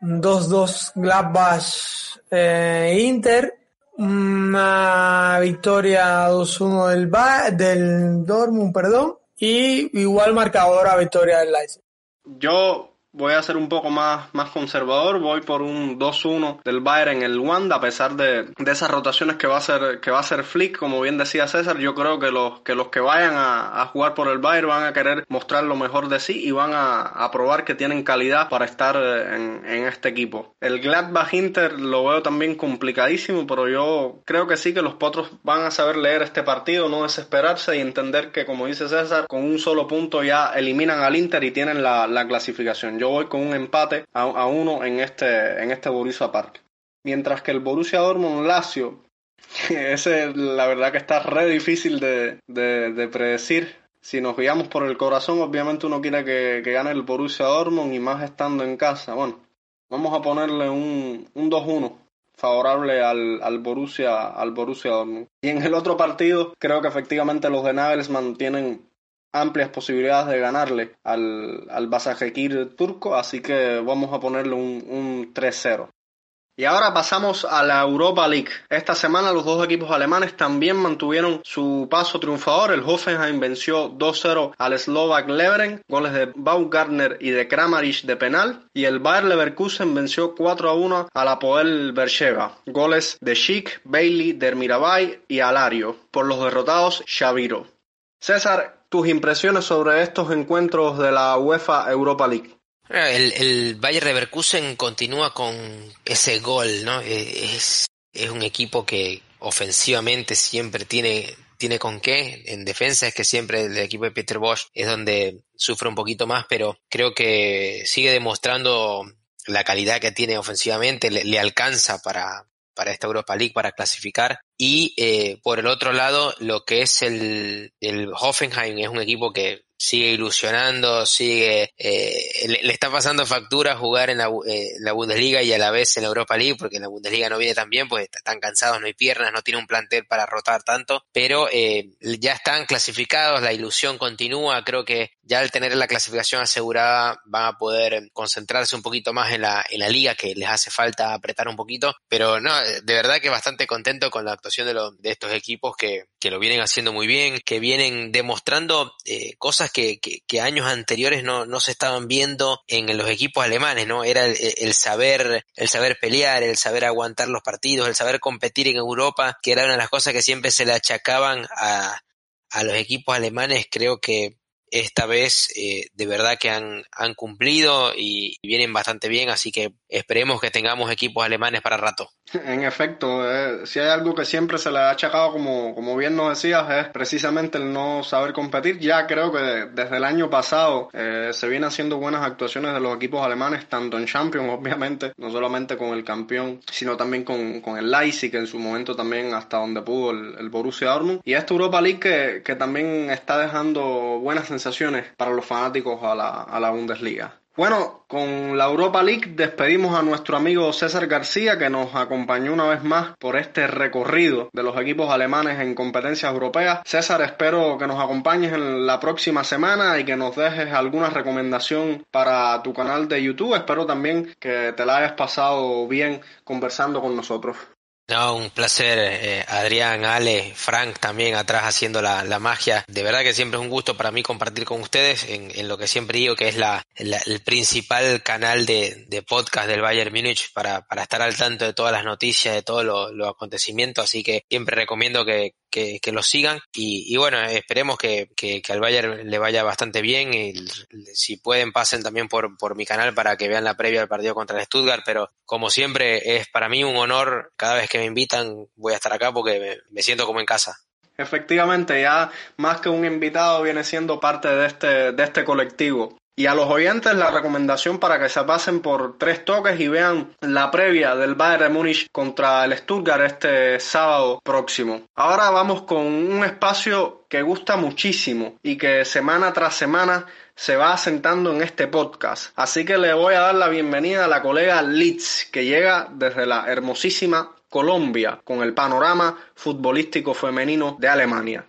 2-2 Gladbach eh, Inter una victoria 2-1 del, del Dortmund, perdón, y igual marcadora victoria del Leipzig. Yo voy a ser un poco más, más conservador, voy por un 2-1 del Bayern en el Wanda, a pesar de, de, esas rotaciones que va a hacer, que va a hacer Flick, como bien decía César, yo creo que los que, los que vayan a, jugar por el Bayern van a querer mostrar lo mejor de sí y van a, probar que tienen calidad para estar en, en, este equipo. El Gladbach Inter lo veo también complicadísimo, pero yo creo que sí que los potros van a saber leer este partido, no desesperarse y entender que, como dice César, con un solo punto ya eliminan al Inter y tienen la, la clasificación. Voy con un empate a, a uno en este, en este Borussia Park. Mientras que el Borussia Dortmund Lazio, ese la verdad que está re difícil de, de, de, predecir. Si nos guiamos por el corazón, obviamente uno quiere que, que gane el Borussia Dortmund y más estando en casa. Bueno, vamos a ponerle un, un 2-1 favorable al, al, Borussia, al Borussia Dortmund. Y en el otro partido, creo que efectivamente los de Nagelsmann tienen amplias posibilidades de ganarle al, al turco, así que vamos a ponerle un, un 3-0. Y ahora pasamos a la Europa League. Esta semana los dos equipos alemanes también mantuvieron su paso triunfador. El Hoffenheim venció 2-0 al Slovak Leveren, goles de Baumgartner y de Kramaric de penal. Y el Bayer Leverkusen venció 4-1 al Apoel Bercheva, goles de Schick, Bailey, Dermirabai y Alario. Por los derrotados, Shaviro. César, tus impresiones sobre estos encuentros de la UEFA Europa League. El, el Bayer Leverkusen continúa con ese gol, ¿no? Es, es un equipo que ofensivamente siempre tiene, tiene con qué. En defensa es que siempre el equipo de Peter Bosch es donde sufre un poquito más, pero creo que sigue demostrando la calidad que tiene ofensivamente, le, le alcanza para, para esta Europa League para clasificar. Y eh, por el otro lado, lo que es el, el Hoffenheim es un equipo que sigue ilusionando, sigue, eh, le, está pasando factura jugar en la, eh, la, Bundesliga y a la vez en la Europa League, porque en la Bundesliga no viene tan bien, pues están cansados, no hay piernas, no tiene un plantel para rotar tanto, pero eh, ya están clasificados, la ilusión continúa, creo que ya al tener la clasificación asegurada van a poder concentrarse un poquito más en la, en la liga, que les hace falta apretar un poquito, pero no, de verdad que bastante contento con la actuación de, lo, de estos equipos que, que lo vienen haciendo muy bien, que vienen demostrando eh, cosas que, que, que, años anteriores no, no se estaban viendo en los equipos alemanes, ¿no? Era el, el, saber, el saber pelear, el saber aguantar los partidos, el saber competir en Europa, que era una de las cosas que siempre se le achacaban a, a los equipos alemanes, creo que esta vez eh, de verdad que han, han cumplido y, vienen bastante bien, así que esperemos que tengamos equipos alemanes para rato. En efecto, eh, si hay algo que siempre se le ha achacado, como, como bien nos decías, es precisamente el no saber competir. Ya creo que desde el año pasado eh, se vienen haciendo buenas actuaciones de los equipos alemanes, tanto en Champions, obviamente, no solamente con el campeón, sino también con, con el Leipzig, que en su momento también hasta donde pudo el, el Borussia Dortmund. Y esta Europa League que, que también está dejando buenas sensaciones para los fanáticos a la, a la Bundesliga. Bueno, con la Europa League despedimos a nuestro amigo César García que nos acompañó una vez más por este recorrido de los equipos alemanes en competencias europeas. César, espero que nos acompañes en la próxima semana y que nos dejes alguna recomendación para tu canal de YouTube. Espero también que te la hayas pasado bien conversando con nosotros. No, un placer, eh, Adrián, Ale, Frank también atrás haciendo la, magia. De verdad que siempre es un gusto para mí compartir con ustedes en, lo que siempre digo que es la, la el principal canal de, de, podcast del Bayern Múnich para, para estar al tanto de todas las noticias, de todos los lo acontecimientos. Así que siempre recomiendo que, que, lo sigan y, bueno, esperemos que, que, que, al Bayern le vaya bastante bien y si pueden pasen también por, por mi canal para que vean la previa del partido contra el Stuttgart, pero como siempre es para mí un honor cada vez que me invitan voy a estar acá porque me, me siento como en casa. Efectivamente, ya más que un invitado viene siendo parte de este, de este colectivo. Y a los oyentes la recomendación para que se pasen por tres toques y vean la previa del Bayern Múnich contra el Stuttgart este sábado próximo. Ahora vamos con un espacio que gusta muchísimo y que semana tras semana se va asentando en este podcast. Así que le voy a dar la bienvenida a la colega Litz, que llega desde la hermosísima Colombia con el panorama futbolístico femenino de Alemania.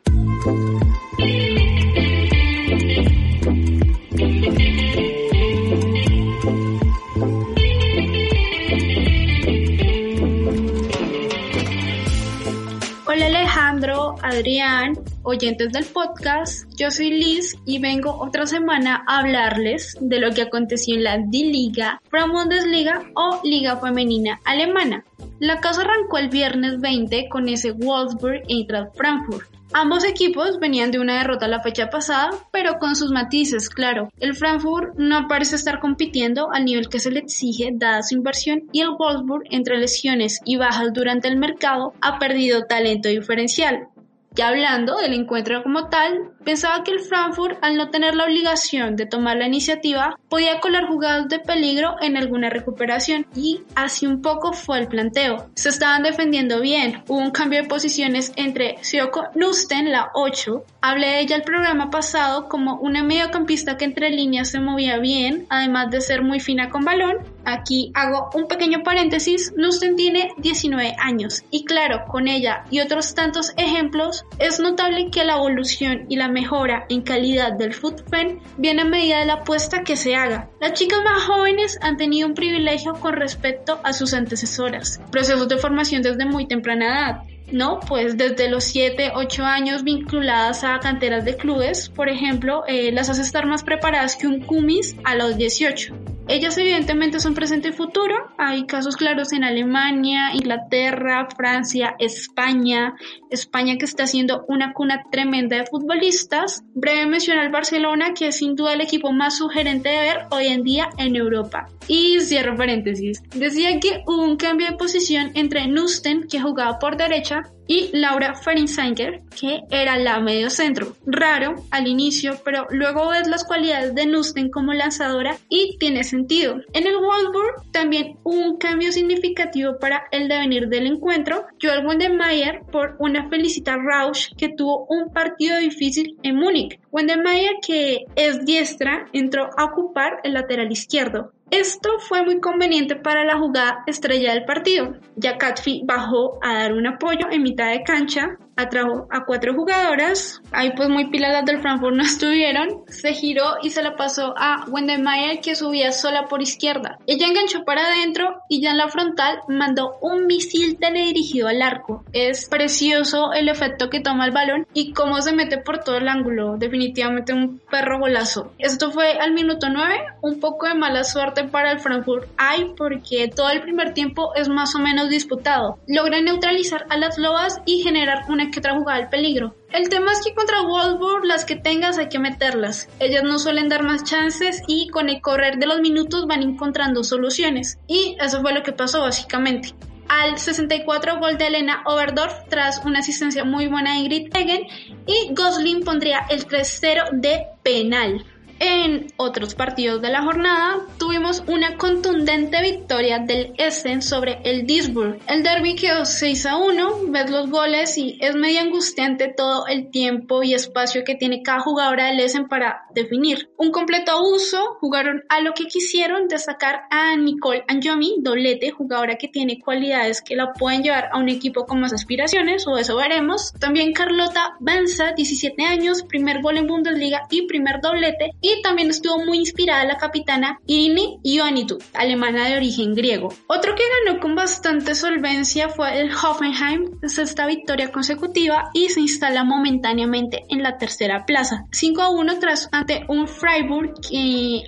Adrián, oyentes del podcast. Yo soy Liz y vengo otra semana a hablarles de lo que aconteció en la D-Liga, Bundesliga o Liga Femenina Alemana. La cosa arrancó el viernes 20 con ese Wolfsburg Eintracht Frankfurt. Ambos equipos venían de una derrota la fecha pasada, pero con sus matices, claro. El Frankfurt no parece estar compitiendo al nivel que se le exige dada su inversión y el Wolfsburg, entre lesiones y bajas durante el mercado, ha perdido talento diferencial. Ya hablando del encuentro como tal, pensaba que el Frankfurt, al no tener la obligación de tomar la iniciativa, podía colar jugadas de peligro en alguna recuperación y así un poco fue el planteo. Se estaban defendiendo bien, hubo un cambio de posiciones entre Sioko Nusten, la 8, hablé de ella el programa pasado como una mediocampista que entre líneas se movía bien, además de ser muy fina con balón, Aquí hago un pequeño paréntesis, Nusten tiene 19 años y claro, con ella y otros tantos ejemplos, es notable que la evolución y la mejora en calidad del footpen viene a medida de la apuesta que se haga. Las chicas más jóvenes han tenido un privilegio con respecto a sus antecesoras, procesos de formación desde muy temprana edad, ¿no? Pues desde los 7, 8 años vinculadas a canteras de clubes, por ejemplo, eh, las hace estar más preparadas que un Cumis a los 18. Ellas evidentemente son presente y futuro. Hay casos claros en Alemania, Inglaterra, Francia, España. España que está haciendo una cuna tremenda de futbolistas. Breve mención al Barcelona, que es sin duda el equipo más sugerente de ver hoy en día en Europa. Y cierro paréntesis. Decía que hubo un cambio de posición entre Nusten, que jugaba por derecha, y Laura Ferensanger, que era la medio centro. Raro al inicio, pero luego ves las cualidades de Nusten como lanzadora y tiene sentido. En el Wolfsburg también un cambio significativo para el devenir del encuentro. Joel Wendemeyer por una felicita Rausch que tuvo un partido difícil en Múnich. Wendemeyer que es diestra entró a ocupar el lateral izquierdo. Esto fue muy conveniente para la jugada estrella del partido, ya Katfi bajó a dar un apoyo en mitad de cancha atrajo a cuatro jugadoras, ahí pues muy piladas del Frankfurt no estuvieron, se giró y se la pasó a Wendemeyer que subía sola por izquierda. Ella enganchó para adentro y ya en la frontal mandó un misil teledirigido al arco. Es precioso el efecto que toma el balón y cómo se mete por todo el ángulo, definitivamente un perro golazo. Esto fue al minuto 9, un poco de mala suerte para el Frankfurt hay porque todo el primer tiempo es más o menos disputado. Logra neutralizar a las lobas y generar una que otra jugada al peligro. El tema es que contra Wolfsburg las que tengas hay que meterlas. Ellas no suelen dar más chances y con el correr de los minutos van encontrando soluciones. Y eso fue lo que pasó básicamente. Al 64 gol de Elena Oberdorf tras una asistencia muy buena de Ingrid Egen y Gosling pondría el 3-0 de penal. En otros partidos de la jornada tuvimos una contundente victoria del Essen sobre el Duisburg. El derby quedó 6 a 1, ves los goles y es medio angustiante todo el tiempo y espacio que tiene cada jugadora del Essen para definir. Un completo abuso, jugaron a lo que quisieron, destacar a Nicole Anjomi, doblete, jugadora que tiene cualidades que la pueden llevar a un equipo con más aspiraciones, o eso veremos. También Carlota Benza, 17 años, primer gol en Bundesliga y primer doblete también estuvo muy inspirada la capitana Irini Ioanitou, alemana de origen griego. Otro que ganó con bastante solvencia fue el Hoffenheim, sexta victoria consecutiva y se instala momentáneamente en la tercera plaza. 5 a 1 tras ante un Freiburg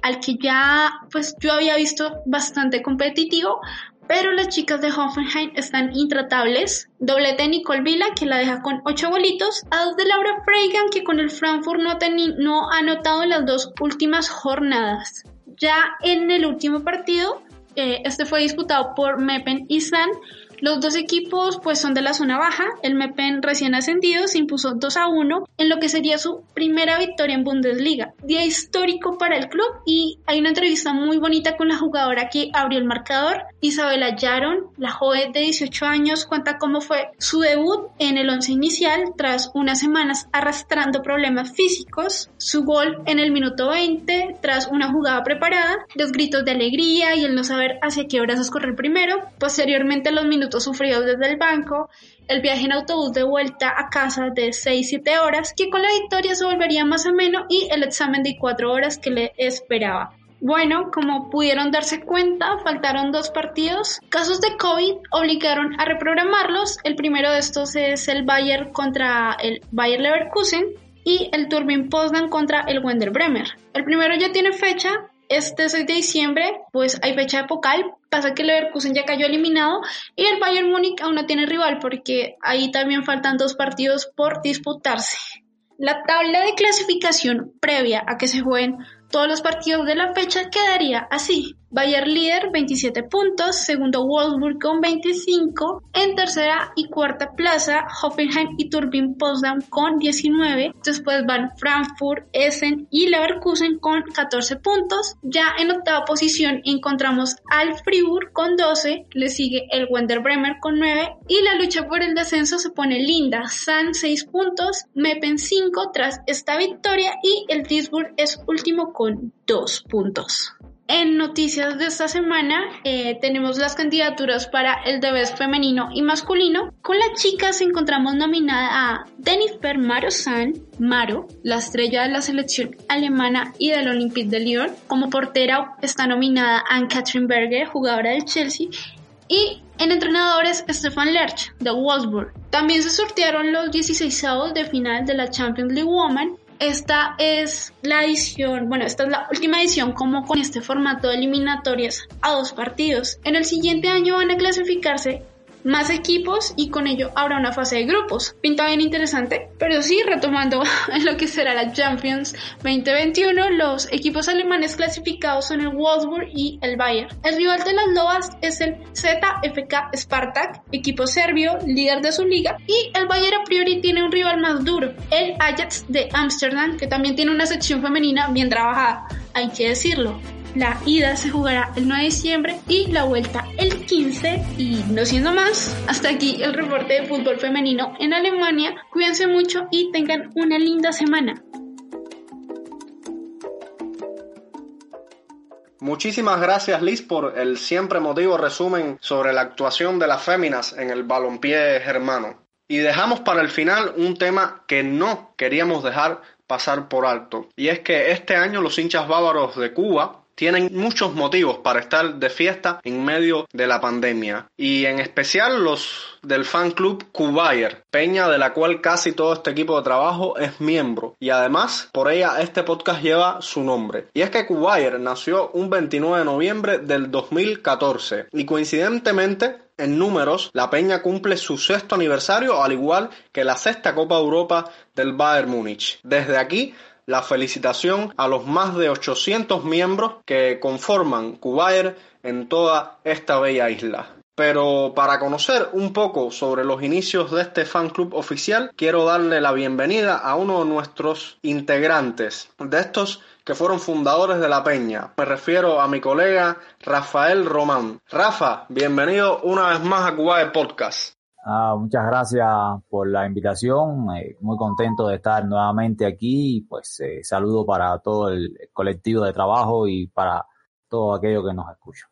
al que ya pues yo había visto bastante competitivo, pero las chicas de Hoffenheim están intratables. Doblete de Nicole Vila, que la deja con 8 bolitos, a dos de Laura Freigan, que con el Frankfurt no, no ha anotado en las dos últimas jornadas. Ya en el último partido, eh, este fue disputado por Meppen y San, los dos equipos pues son de la zona baja. El Mepen recién ascendido se impuso 2 a 1 en lo que sería su primera victoria en Bundesliga. Día histórico para el club y hay una entrevista muy bonita con la jugadora que abrió el marcador. Isabela Yaron, la joven de 18 años, cuenta cómo fue su debut en el once inicial tras unas semanas arrastrando problemas físicos, su gol en el minuto 20 tras una jugada preparada, los gritos de alegría y el no saber hacia qué brazos correr primero, posteriormente los minutos sufridos desde el banco, el viaje en autobús de vuelta a casa de 6-7 horas, que con la victoria se volvería más ameno, y el examen de 4 horas que le esperaba. Bueno, como pudieron darse cuenta, faltaron dos partidos. Casos de COVID obligaron a reprogramarlos. El primero de estos es el Bayern contra el Bayer Leverkusen y el Turbin Potsdam contra el Wender Bremer. El primero ya tiene fecha, este 6 de diciembre, pues hay fecha epocal. Pasa que Leverkusen ya cayó eliminado y el Bayern Múnich aún no tiene rival porque ahí también faltan dos partidos por disputarse. La tabla de clasificación previa a que se jueguen todos los partidos de la fecha quedaría así. Bayern líder 27 puntos, segundo Wolfsburg con 25, en tercera y cuarta plaza Hoffenheim y Turbin Potsdam con 19, después van Frankfurt, Essen y Leverkusen con 14 puntos, ya en octava posición encontramos al Fribourg con 12, le sigue el Wender Bremer con 9 y la lucha por el descenso se pone linda, San 6 puntos, Meppen 5 tras esta victoria. Y el Duisburg es último con 2 puntos. En noticias de esta semana eh, tenemos las candidaturas para el Debes femenino y masculino. Con las chicas encontramos nominada a Jennifer Marosan, Maro, la estrella de la selección alemana y del Olympique de Lyon. Como portera está nominada Anne-Catherine Berger, jugadora del Chelsea. Y en entrenadores, Stefan Lerch, de Wolfsburg. También se sortearon los 16 de final de la Champions League Women esta es la edición, bueno, esta es la última edición como con este formato de eliminatorias a dos partidos. En el siguiente año van a clasificarse más equipos y con ello habrá una fase de grupos. Pinta bien interesante, pero sí, retomando lo que será la Champions 2021, los equipos alemanes clasificados son el Wolfsburg y el Bayern. El rival de las Lobas es el ZFK Spartak, equipo serbio, líder de su liga, y el Bayern a priori tiene un rival más duro, el Ajax de Ámsterdam, que también tiene una sección femenina bien trabajada, hay que decirlo. La ida se jugará el 9 de diciembre y la vuelta el 15. Y no siendo más, hasta aquí el reporte de fútbol femenino en Alemania. Cuídense mucho y tengan una linda semana. Muchísimas gracias Liz por el siempre emotivo resumen sobre la actuación de las féminas en el balompié germano. Y dejamos para el final un tema que no queríamos dejar pasar por alto. Y es que este año los hinchas bávaros de Cuba tienen muchos motivos para estar de fiesta en medio de la pandemia y en especial los del fan club Cubayer, peña de la cual casi todo este equipo de trabajo es miembro y además por ella este podcast lleva su nombre. Y es que Cubayer nació un 29 de noviembre del 2014 y coincidentemente en números, la Peña cumple su sexto aniversario, al igual que la sexta Copa Europa del Bayern Múnich. Desde aquí la felicitación a los más de 800 miembros que conforman Cubair en toda esta bella isla. Pero para conocer un poco sobre los inicios de este fan club oficial, quiero darle la bienvenida a uno de nuestros integrantes, de estos que fueron fundadores de la Peña. Me refiero a mi colega Rafael Román. Rafa, bienvenido una vez más a Cuba Podcast. Ah, muchas gracias por la invitación. Eh, muy contento de estar nuevamente aquí. Pues eh, saludo para todo el colectivo de trabajo y para todo aquello que nos escucha.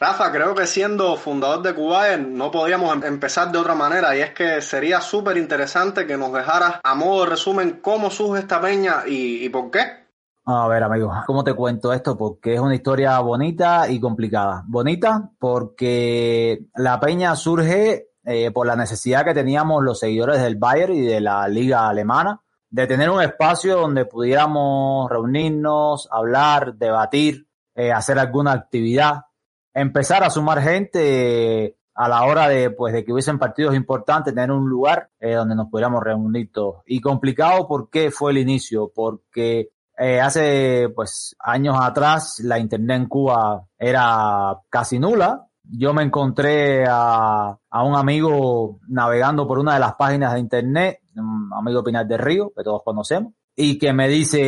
Rafa, creo que siendo fundador de Cubaer no podíamos em-, empezar de otra manera y es que sería súper interesante que nos dejaras a modo de resumen cómo surge esta peña y, por qué. A ver, amigo, ¿cómo te cuento esto? Porque es una historia bonita y complicada. Bonita porque la peña surge eh, por la necesidad que teníamos los seguidores del Bayern y de la liga alemana de tener un espacio donde pudiéramos reunirnos, hablar, debatir, eh, hacer alguna actividad empezar a sumar gente a la hora de, pues, de que hubiesen partidos importantes, tener un lugar eh, donde nos pudiéramos reunir todos. Y complicado, ¿por qué fue el inicio? Porque eh, hace, pues, años atrás la internet en Cuba era casi nula. Yo me encontré a, un amigo navegando por una de las páginas de internet, un amigo Pinar del Río, que todos conocemos, y que me dice,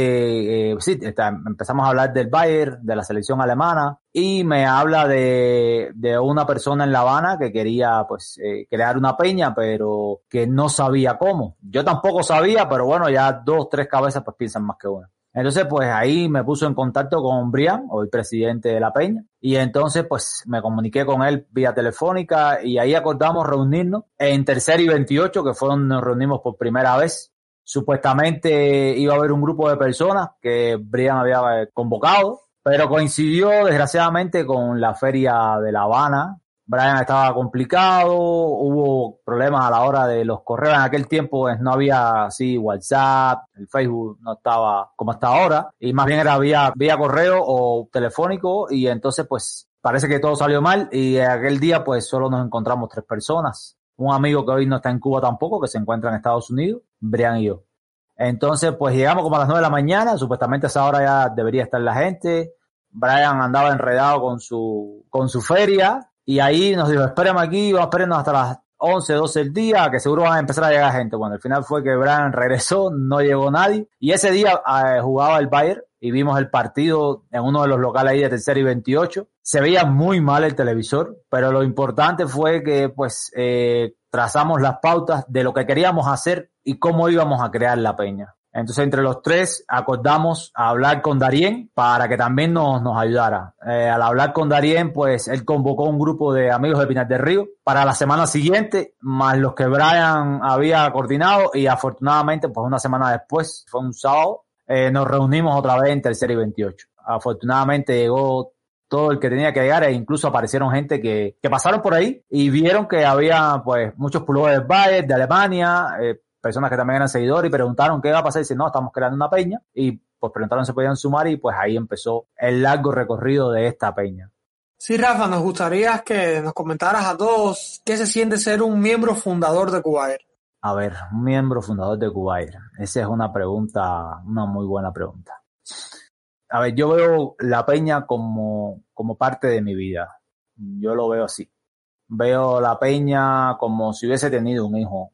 eh, sí, empezamos a hablar del Bayern, de la selección alemana, y me habla de, de una persona en La Habana que quería pues eh, crear una peña, pero que no sabía cómo. Yo tampoco sabía, pero bueno, ya dos, tres cabezas pues piensan más que una. Entonces, pues ahí me puso en contacto con Brian, el presidente de la Peña, y entonces pues me comuniqué con él vía telefónica y ahí acordamos reunirnos en Tercer y 28, que fue donde nos reunimos por primera vez Supuestamente iba a haber un grupo de personas que Brian había convocado, pero coincidió desgraciadamente con la feria de La Habana. Brian estaba complicado, hubo problemas a la hora de los correos. En aquel tiempo pues, no había así WhatsApp, el Facebook no estaba como está ahora, y más bien era vía, vía correo o telefónico, y entonces pues parece que todo salió mal, y aquel día pues solo nos encontramos tres personas un amigo que hoy no está en Cuba tampoco, que se encuentra en Estados Unidos, Brian y yo. Entonces, pues llegamos como a las nueve de la mañana, supuestamente a esa hora ya debería estar la gente. Brian andaba enredado con su, con su feria y ahí nos dijo, espérenme aquí, vamos a esperarnos hasta las 11, 12 del día, que seguro van a empezar a llegar gente. Bueno, al final fue que Brian regresó, no llegó nadie. Y ese día eh, jugaba el Bayern y vimos el partido en uno de los locales ahí de tercera y 28. Se veía muy mal el televisor, pero lo importante fue que pues eh, trazamos las pautas de lo que queríamos hacer y cómo íbamos a crear la peña. Entonces, entre los tres acordamos hablar con Darien para que también nos, nos ayudara. Eh, al hablar con Darien, pues él convocó un grupo de amigos de Pinar del Río para la semana siguiente, más los que Brian había coordinado y afortunadamente, pues una semana después, fue un sábado, eh, nos reunimos otra vez en Tercera y 28. Afortunadamente llegó todo el que tenía que llegar e incluso aparecieron gente que, que pasaron por ahí y vieron que había pues muchos pulores del Bayern, de Alemania, eh, personas que también eran seguidores y preguntaron qué va a pasar y dicen, no, estamos creando una peña y pues preguntaron si podían sumar y pues ahí empezó el largo recorrido de esta peña. Sí, Rafa, nos gustaría que nos comentaras a todos qué se siente ser un miembro fundador de Cubair. A ver, un miembro fundador de Cubair. Esa es una pregunta, una muy buena pregunta. A ver, yo veo la peña como, como parte de mi vida. Yo lo veo así. Veo la peña como si hubiese tenido un hijo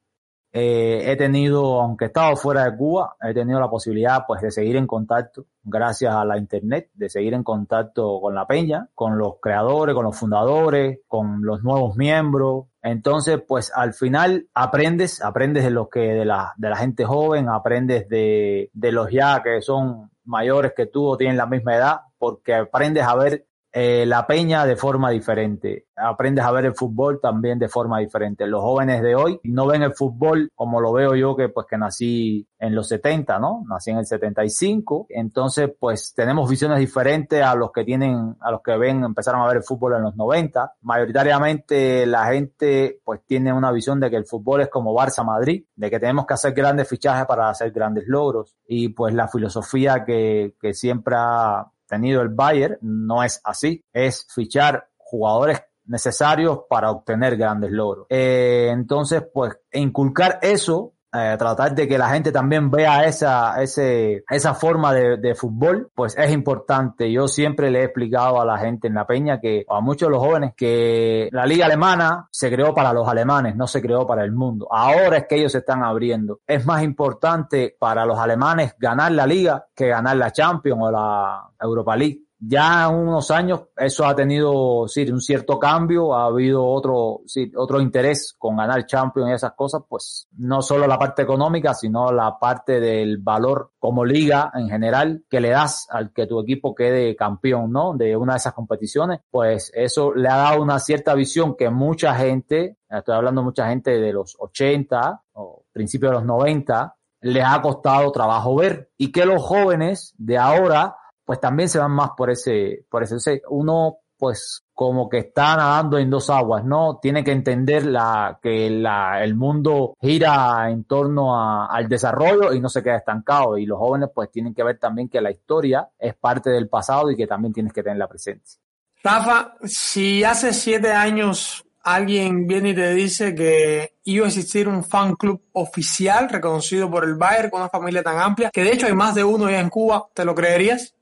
eh, he tenido, aunque he estado fuera de Cuba, he tenido la posibilidad pues de seguir en contacto, gracias a la internet, de seguir en contacto con la peña, con los creadores, con los fundadores, con los nuevos miembros. Entonces, pues al final aprendes, aprendes de los que, de la, de la gente joven, aprendes de, de los ya que son mayores que tú o tienen la misma edad, porque aprendes a ver eh, la peña de forma diferente. Aprendes a ver el fútbol también de forma diferente. Los jóvenes de hoy no ven el fútbol como lo veo yo que pues que nací en los 70, ¿no? Nací en el 75. Entonces, pues tenemos visiones diferentes a los que tienen, a los que ven, empezaron a ver el fútbol en los 90. Mayoritariamente la gente pues tiene una visión de que el fútbol es como Barça Madrid, de que tenemos que hacer grandes fichajes para hacer grandes logros. Y pues la filosofía que, que siempre ha tenido el Bayern no es así, es fichar jugadores necesarios para obtener grandes logros. Eh, entonces, pues, inculcar eso eh, tratar de que la gente también vea esa, ese, esa forma de, de, fútbol, pues es importante. Yo siempre le he explicado a la gente en la peña que, a muchos de los jóvenes, que la liga alemana se creó para los alemanes, no se creó para el mundo. Ahora es que ellos se están abriendo. Es más importante para los alemanes ganar la liga que ganar la Champions o la Europa League ya unos años eso ha tenido sí, un cierto cambio, ha habido otro, sí, otro interés con ganar Champions y esas cosas, pues no solo la parte económica, sino la parte del valor como liga en general que le das al que tu equipo quede campeón, ¿no? De una de esas competiciones, pues eso le ha dado una cierta visión que mucha gente, estoy hablando mucha gente de los 80 o principios de los 90, les ha costado trabajo ver y que los jóvenes de ahora pues también se van más por ese, por ese, uno pues como que está nadando en dos aguas, ¿no? Tiene que entender la, que la, el mundo gira en torno al desarrollo y no se queda estancado. Y los jóvenes pues tienen que ver también que la historia es parte del pasado y que también tienes que tener la presencia. Rafa, si hace siete años alguien viene y te dice que iba a existir un fan club oficial reconocido por el Bayern con una familia tan amplia, que de hecho hay más de uno ya en Cuba, ¿te lo creerías?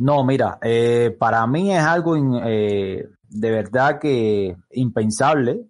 No, mira, eh, para mí es algo eh, de verdad que impensable.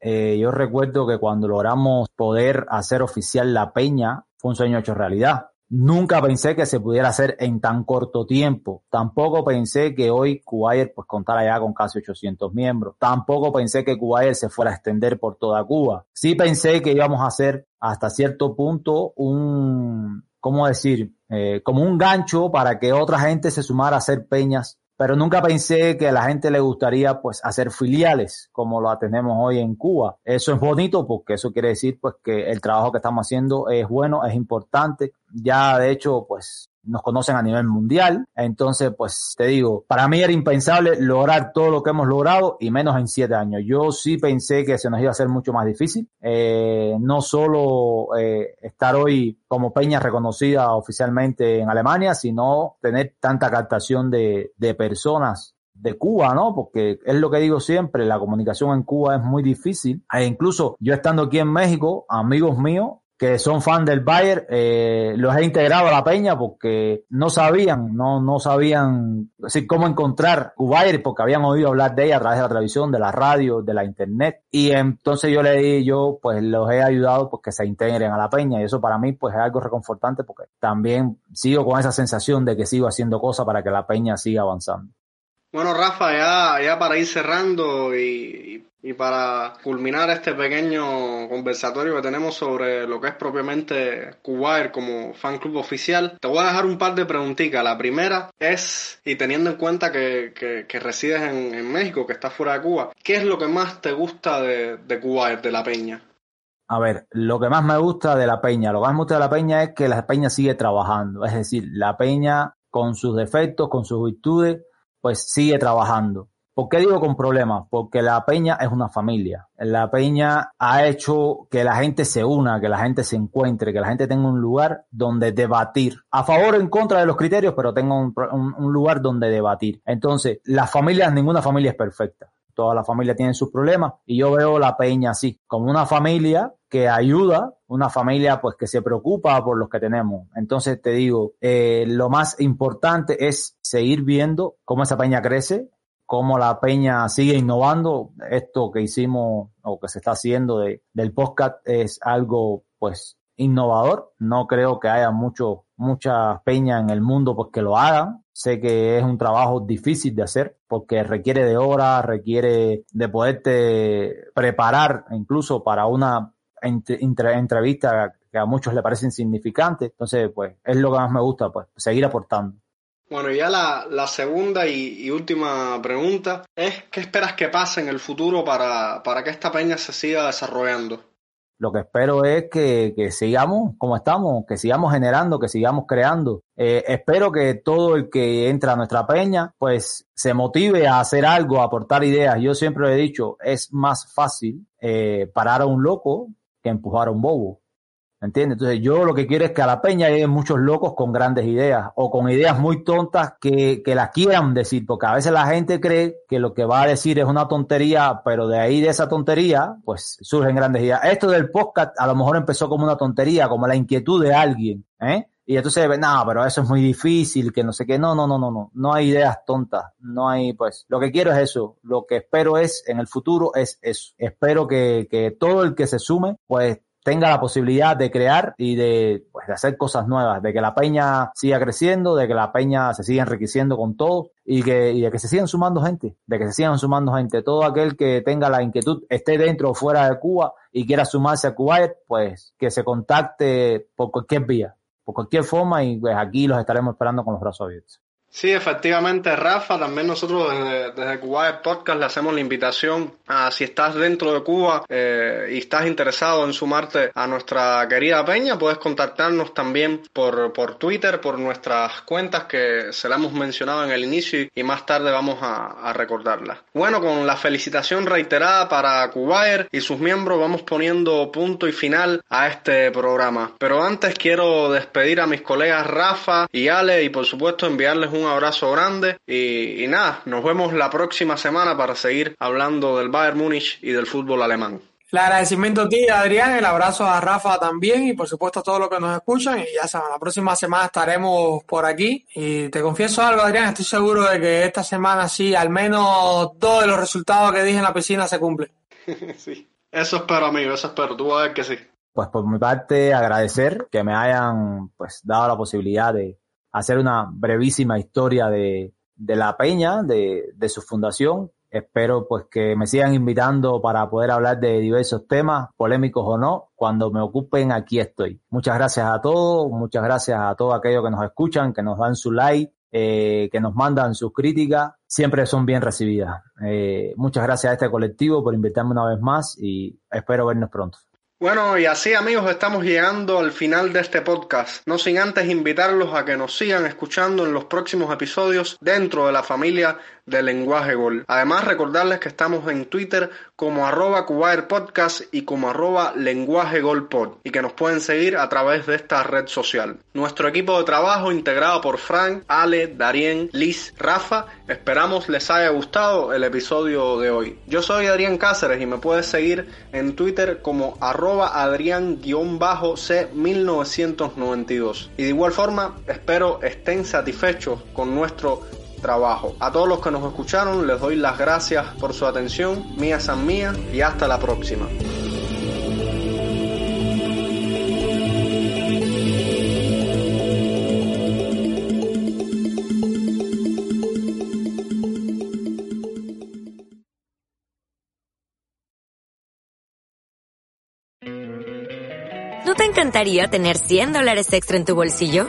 Eh, yo recuerdo que cuando logramos poder hacer oficial la peña, fue un sueño hecho realidad. Nunca pensé que se pudiera hacer en tan corto tiempo. Tampoco pensé que hoy Kuwait pues contara ya con casi 800 miembros. Tampoco pensé que Kuwait se fuera a extender por toda Cuba. Sí pensé que íbamos a hacer hasta cierto punto un, ¿cómo decir? Eh, como un gancho para que otra gente se sumara a hacer peñas, pero nunca pensé que a la gente le gustaría pues hacer filiales como lo tenemos hoy en Cuba. Eso es bonito porque eso quiere decir pues que el trabajo que estamos haciendo es bueno, es importante. Ya de hecho pues nos conocen a nivel mundial. Entonces, pues te digo, para mí era impensable lograr todo lo que hemos logrado y menos en siete años. Yo sí pensé que se nos iba a hacer mucho más difícil. Eh, no solo eh, estar hoy como peña reconocida oficialmente en Alemania, sino tener tanta captación de, de personas de Cuba, ¿no? Porque es lo que digo siempre, la comunicación en Cuba es muy difícil. E incluso yo estando aquí en México, amigos míos que son fan del Bayern, eh, los he integrado a la peña porque no sabían, no, no sabían así, cómo encontrar Bayern porque habían oído hablar de ella a través de la televisión, de la radio, de la internet. Y entonces yo le di, yo pues los he ayudado pues que se integren a la peña y eso para mí pues es algo reconfortante porque también sigo con esa sensación de que sigo haciendo cosas para que la peña siga avanzando. Bueno, Rafa, ya, ya para ir cerrando y, y, para culminar este pequeño conversatorio que tenemos sobre lo que es propiamente Kuwait como fan club oficial, te voy a dejar un par de preguntitas. La primera es, y teniendo en cuenta que, que, resides en, México, que estás fuera de Cuba, ¿qué es lo que más te gusta de, de Kuwait, de la peña? A ver, lo que más me gusta de la peña, lo que más me gusta de la peña es que la peña sigue trabajando. Es decir, la peña con sus defectos, con sus virtudes, pues sigue trabajando. ¿Por qué digo con problemas? Porque la Peña es una familia. La Peña ha hecho que la gente se una, que la gente se encuentre, que la gente tenga un lugar donde debatir. A favor o en contra de los criterios, pero tenga un, un lugar donde debatir. Entonces, las familias, ninguna familia es perfecta. Toda la familia tiene sus problemas y yo veo la Peña así, como una familia que ayuda, una familia pues que se preocupa por los que tenemos. Entonces te digo, eh, lo más importante es seguir viendo cómo esa peña crece, cómo la peña sigue innovando. Esto que hicimos o que se está haciendo de, del podcast es algo pues innovador. No creo que haya mucho, muchas peñas en el mundo pues que lo hagan. Sé que es un trabajo difícil de hacer porque requiere de horas, requiere de poderte preparar incluso para una entre, entrevistas que a muchos le parecen significantes. Entonces, pues, es lo que más me gusta, pues, seguir aportando. Bueno, ya la, segunda y, última pregunta es, ¿qué esperas que pase en el futuro para, para que esta peña se siga desarrollando? Lo que espero es que, que sigamos como estamos, que sigamos generando, que sigamos creando. Eh, espero que todo el que entra a nuestra peña, pues se motive a hacer algo, a aportar ideas. Yo siempre he dicho, es más fácil eh, parar a un loco que empujar a un bobo. ¿Entiendes? Entonces yo lo que quiero es que a la peña lleguen muchos locos con grandes ideas o con ideas muy tontas que, que las quieran decir, porque a veces la gente cree que lo que va a decir es una tontería, pero de ahí de esa tontería, pues surgen grandes ideas. Esto del podcast a lo mejor empezó como una tontería, como la inquietud de alguien, ¿eh? Y entonces, no, pero eso es muy difícil, que no sé qué. No, no, no, no, no. No hay ideas tontas. No hay, pues, lo que quiero es eso. Lo que espero es, en el futuro, es eso. Espero que, que todo el que se sume, pues, tenga la posibilidad de crear y de, pues, de hacer cosas nuevas, de que la peña siga creciendo, de que la peña se siga enriqueciendo con todo y, que, y de que se sigan sumando gente, de que se sigan sumando gente. Todo aquel que tenga la inquietud, esté dentro o fuera de Cuba y quiera sumarse a Cuba, pues que se contacte por cualquier vía, por cualquier forma y pues aquí los estaremos esperando con los brazos abiertos. Sí, efectivamente, Rafa, también nosotros desde, desde Cuba Podcast le hacemos la invitación a si estás dentro de Cuba eh, y estás interesado en sumarte a nuestra querida peña, puedes contactarnos también por, por Twitter, por nuestras cuentas que se la hemos mencionado en el inicio y más tarde vamos a, a recordarlas. Bueno, con la felicitación reiterada para Cubaer y sus miembros vamos poniendo punto y final a este programa. Pero antes quiero despedir a mis colegas Rafa y Ale y por supuesto enviarles un abrazo grande y, y, nada, nos vemos la próxima semana para seguir hablando del Bayern Múnich y del fútbol alemán. El agradecimiento a ti, Adrián, el abrazo a Rafa también y por supuesto a todos los que nos escuchan y ya saben, la próxima semana estaremos por aquí y te confieso algo, Adrián, estoy seguro de que esta semana sí, al menos dos de los resultados que dije en la piscina se cumplen. sí, eso espero, amigo, eso espero, tú vas a ver que sí. Pues por mi parte agradecer que me hayan pues dado la posibilidad de hacer una brevísima historia de, de la peña, de, de, su fundación. Espero pues que me sigan invitando para poder hablar de diversos temas, polémicos o no. Cuando me ocupen, aquí estoy. Muchas gracias a todos, muchas gracias a todos aquellos que nos escuchan, que nos dan su like, eh, que nos mandan sus críticas. Siempre son bien recibidas. Eh, muchas gracias a este colectivo por invitarme una vez más y espero vernos pronto. Bueno, y así amigos estamos llegando al final de este podcast, no sin antes invitarlos a que nos sigan escuchando en los próximos episodios dentro de la familia de Lenguaje Gol. Además recordarles que estamos en Twitter como arroba Podcast y como arroba Lenguaje Gol Pod y que nos pueden seguir a través de esta red social. Nuestro equipo de trabajo integrado por Frank, Ale, Darien, Liz, Rafa, esperamos les haya gustado el episodio de hoy. Yo soy Adrián Cáceres y me puedes seguir en Twitter como arroba Adrián-C1992. Y de igual forma espero estén satisfechos con nuestro trabajo. A todos los que nos escucharon les doy las gracias por su atención, mía san mía y hasta la próxima. ¿No te encantaría tener 100 dólares extra en tu bolsillo?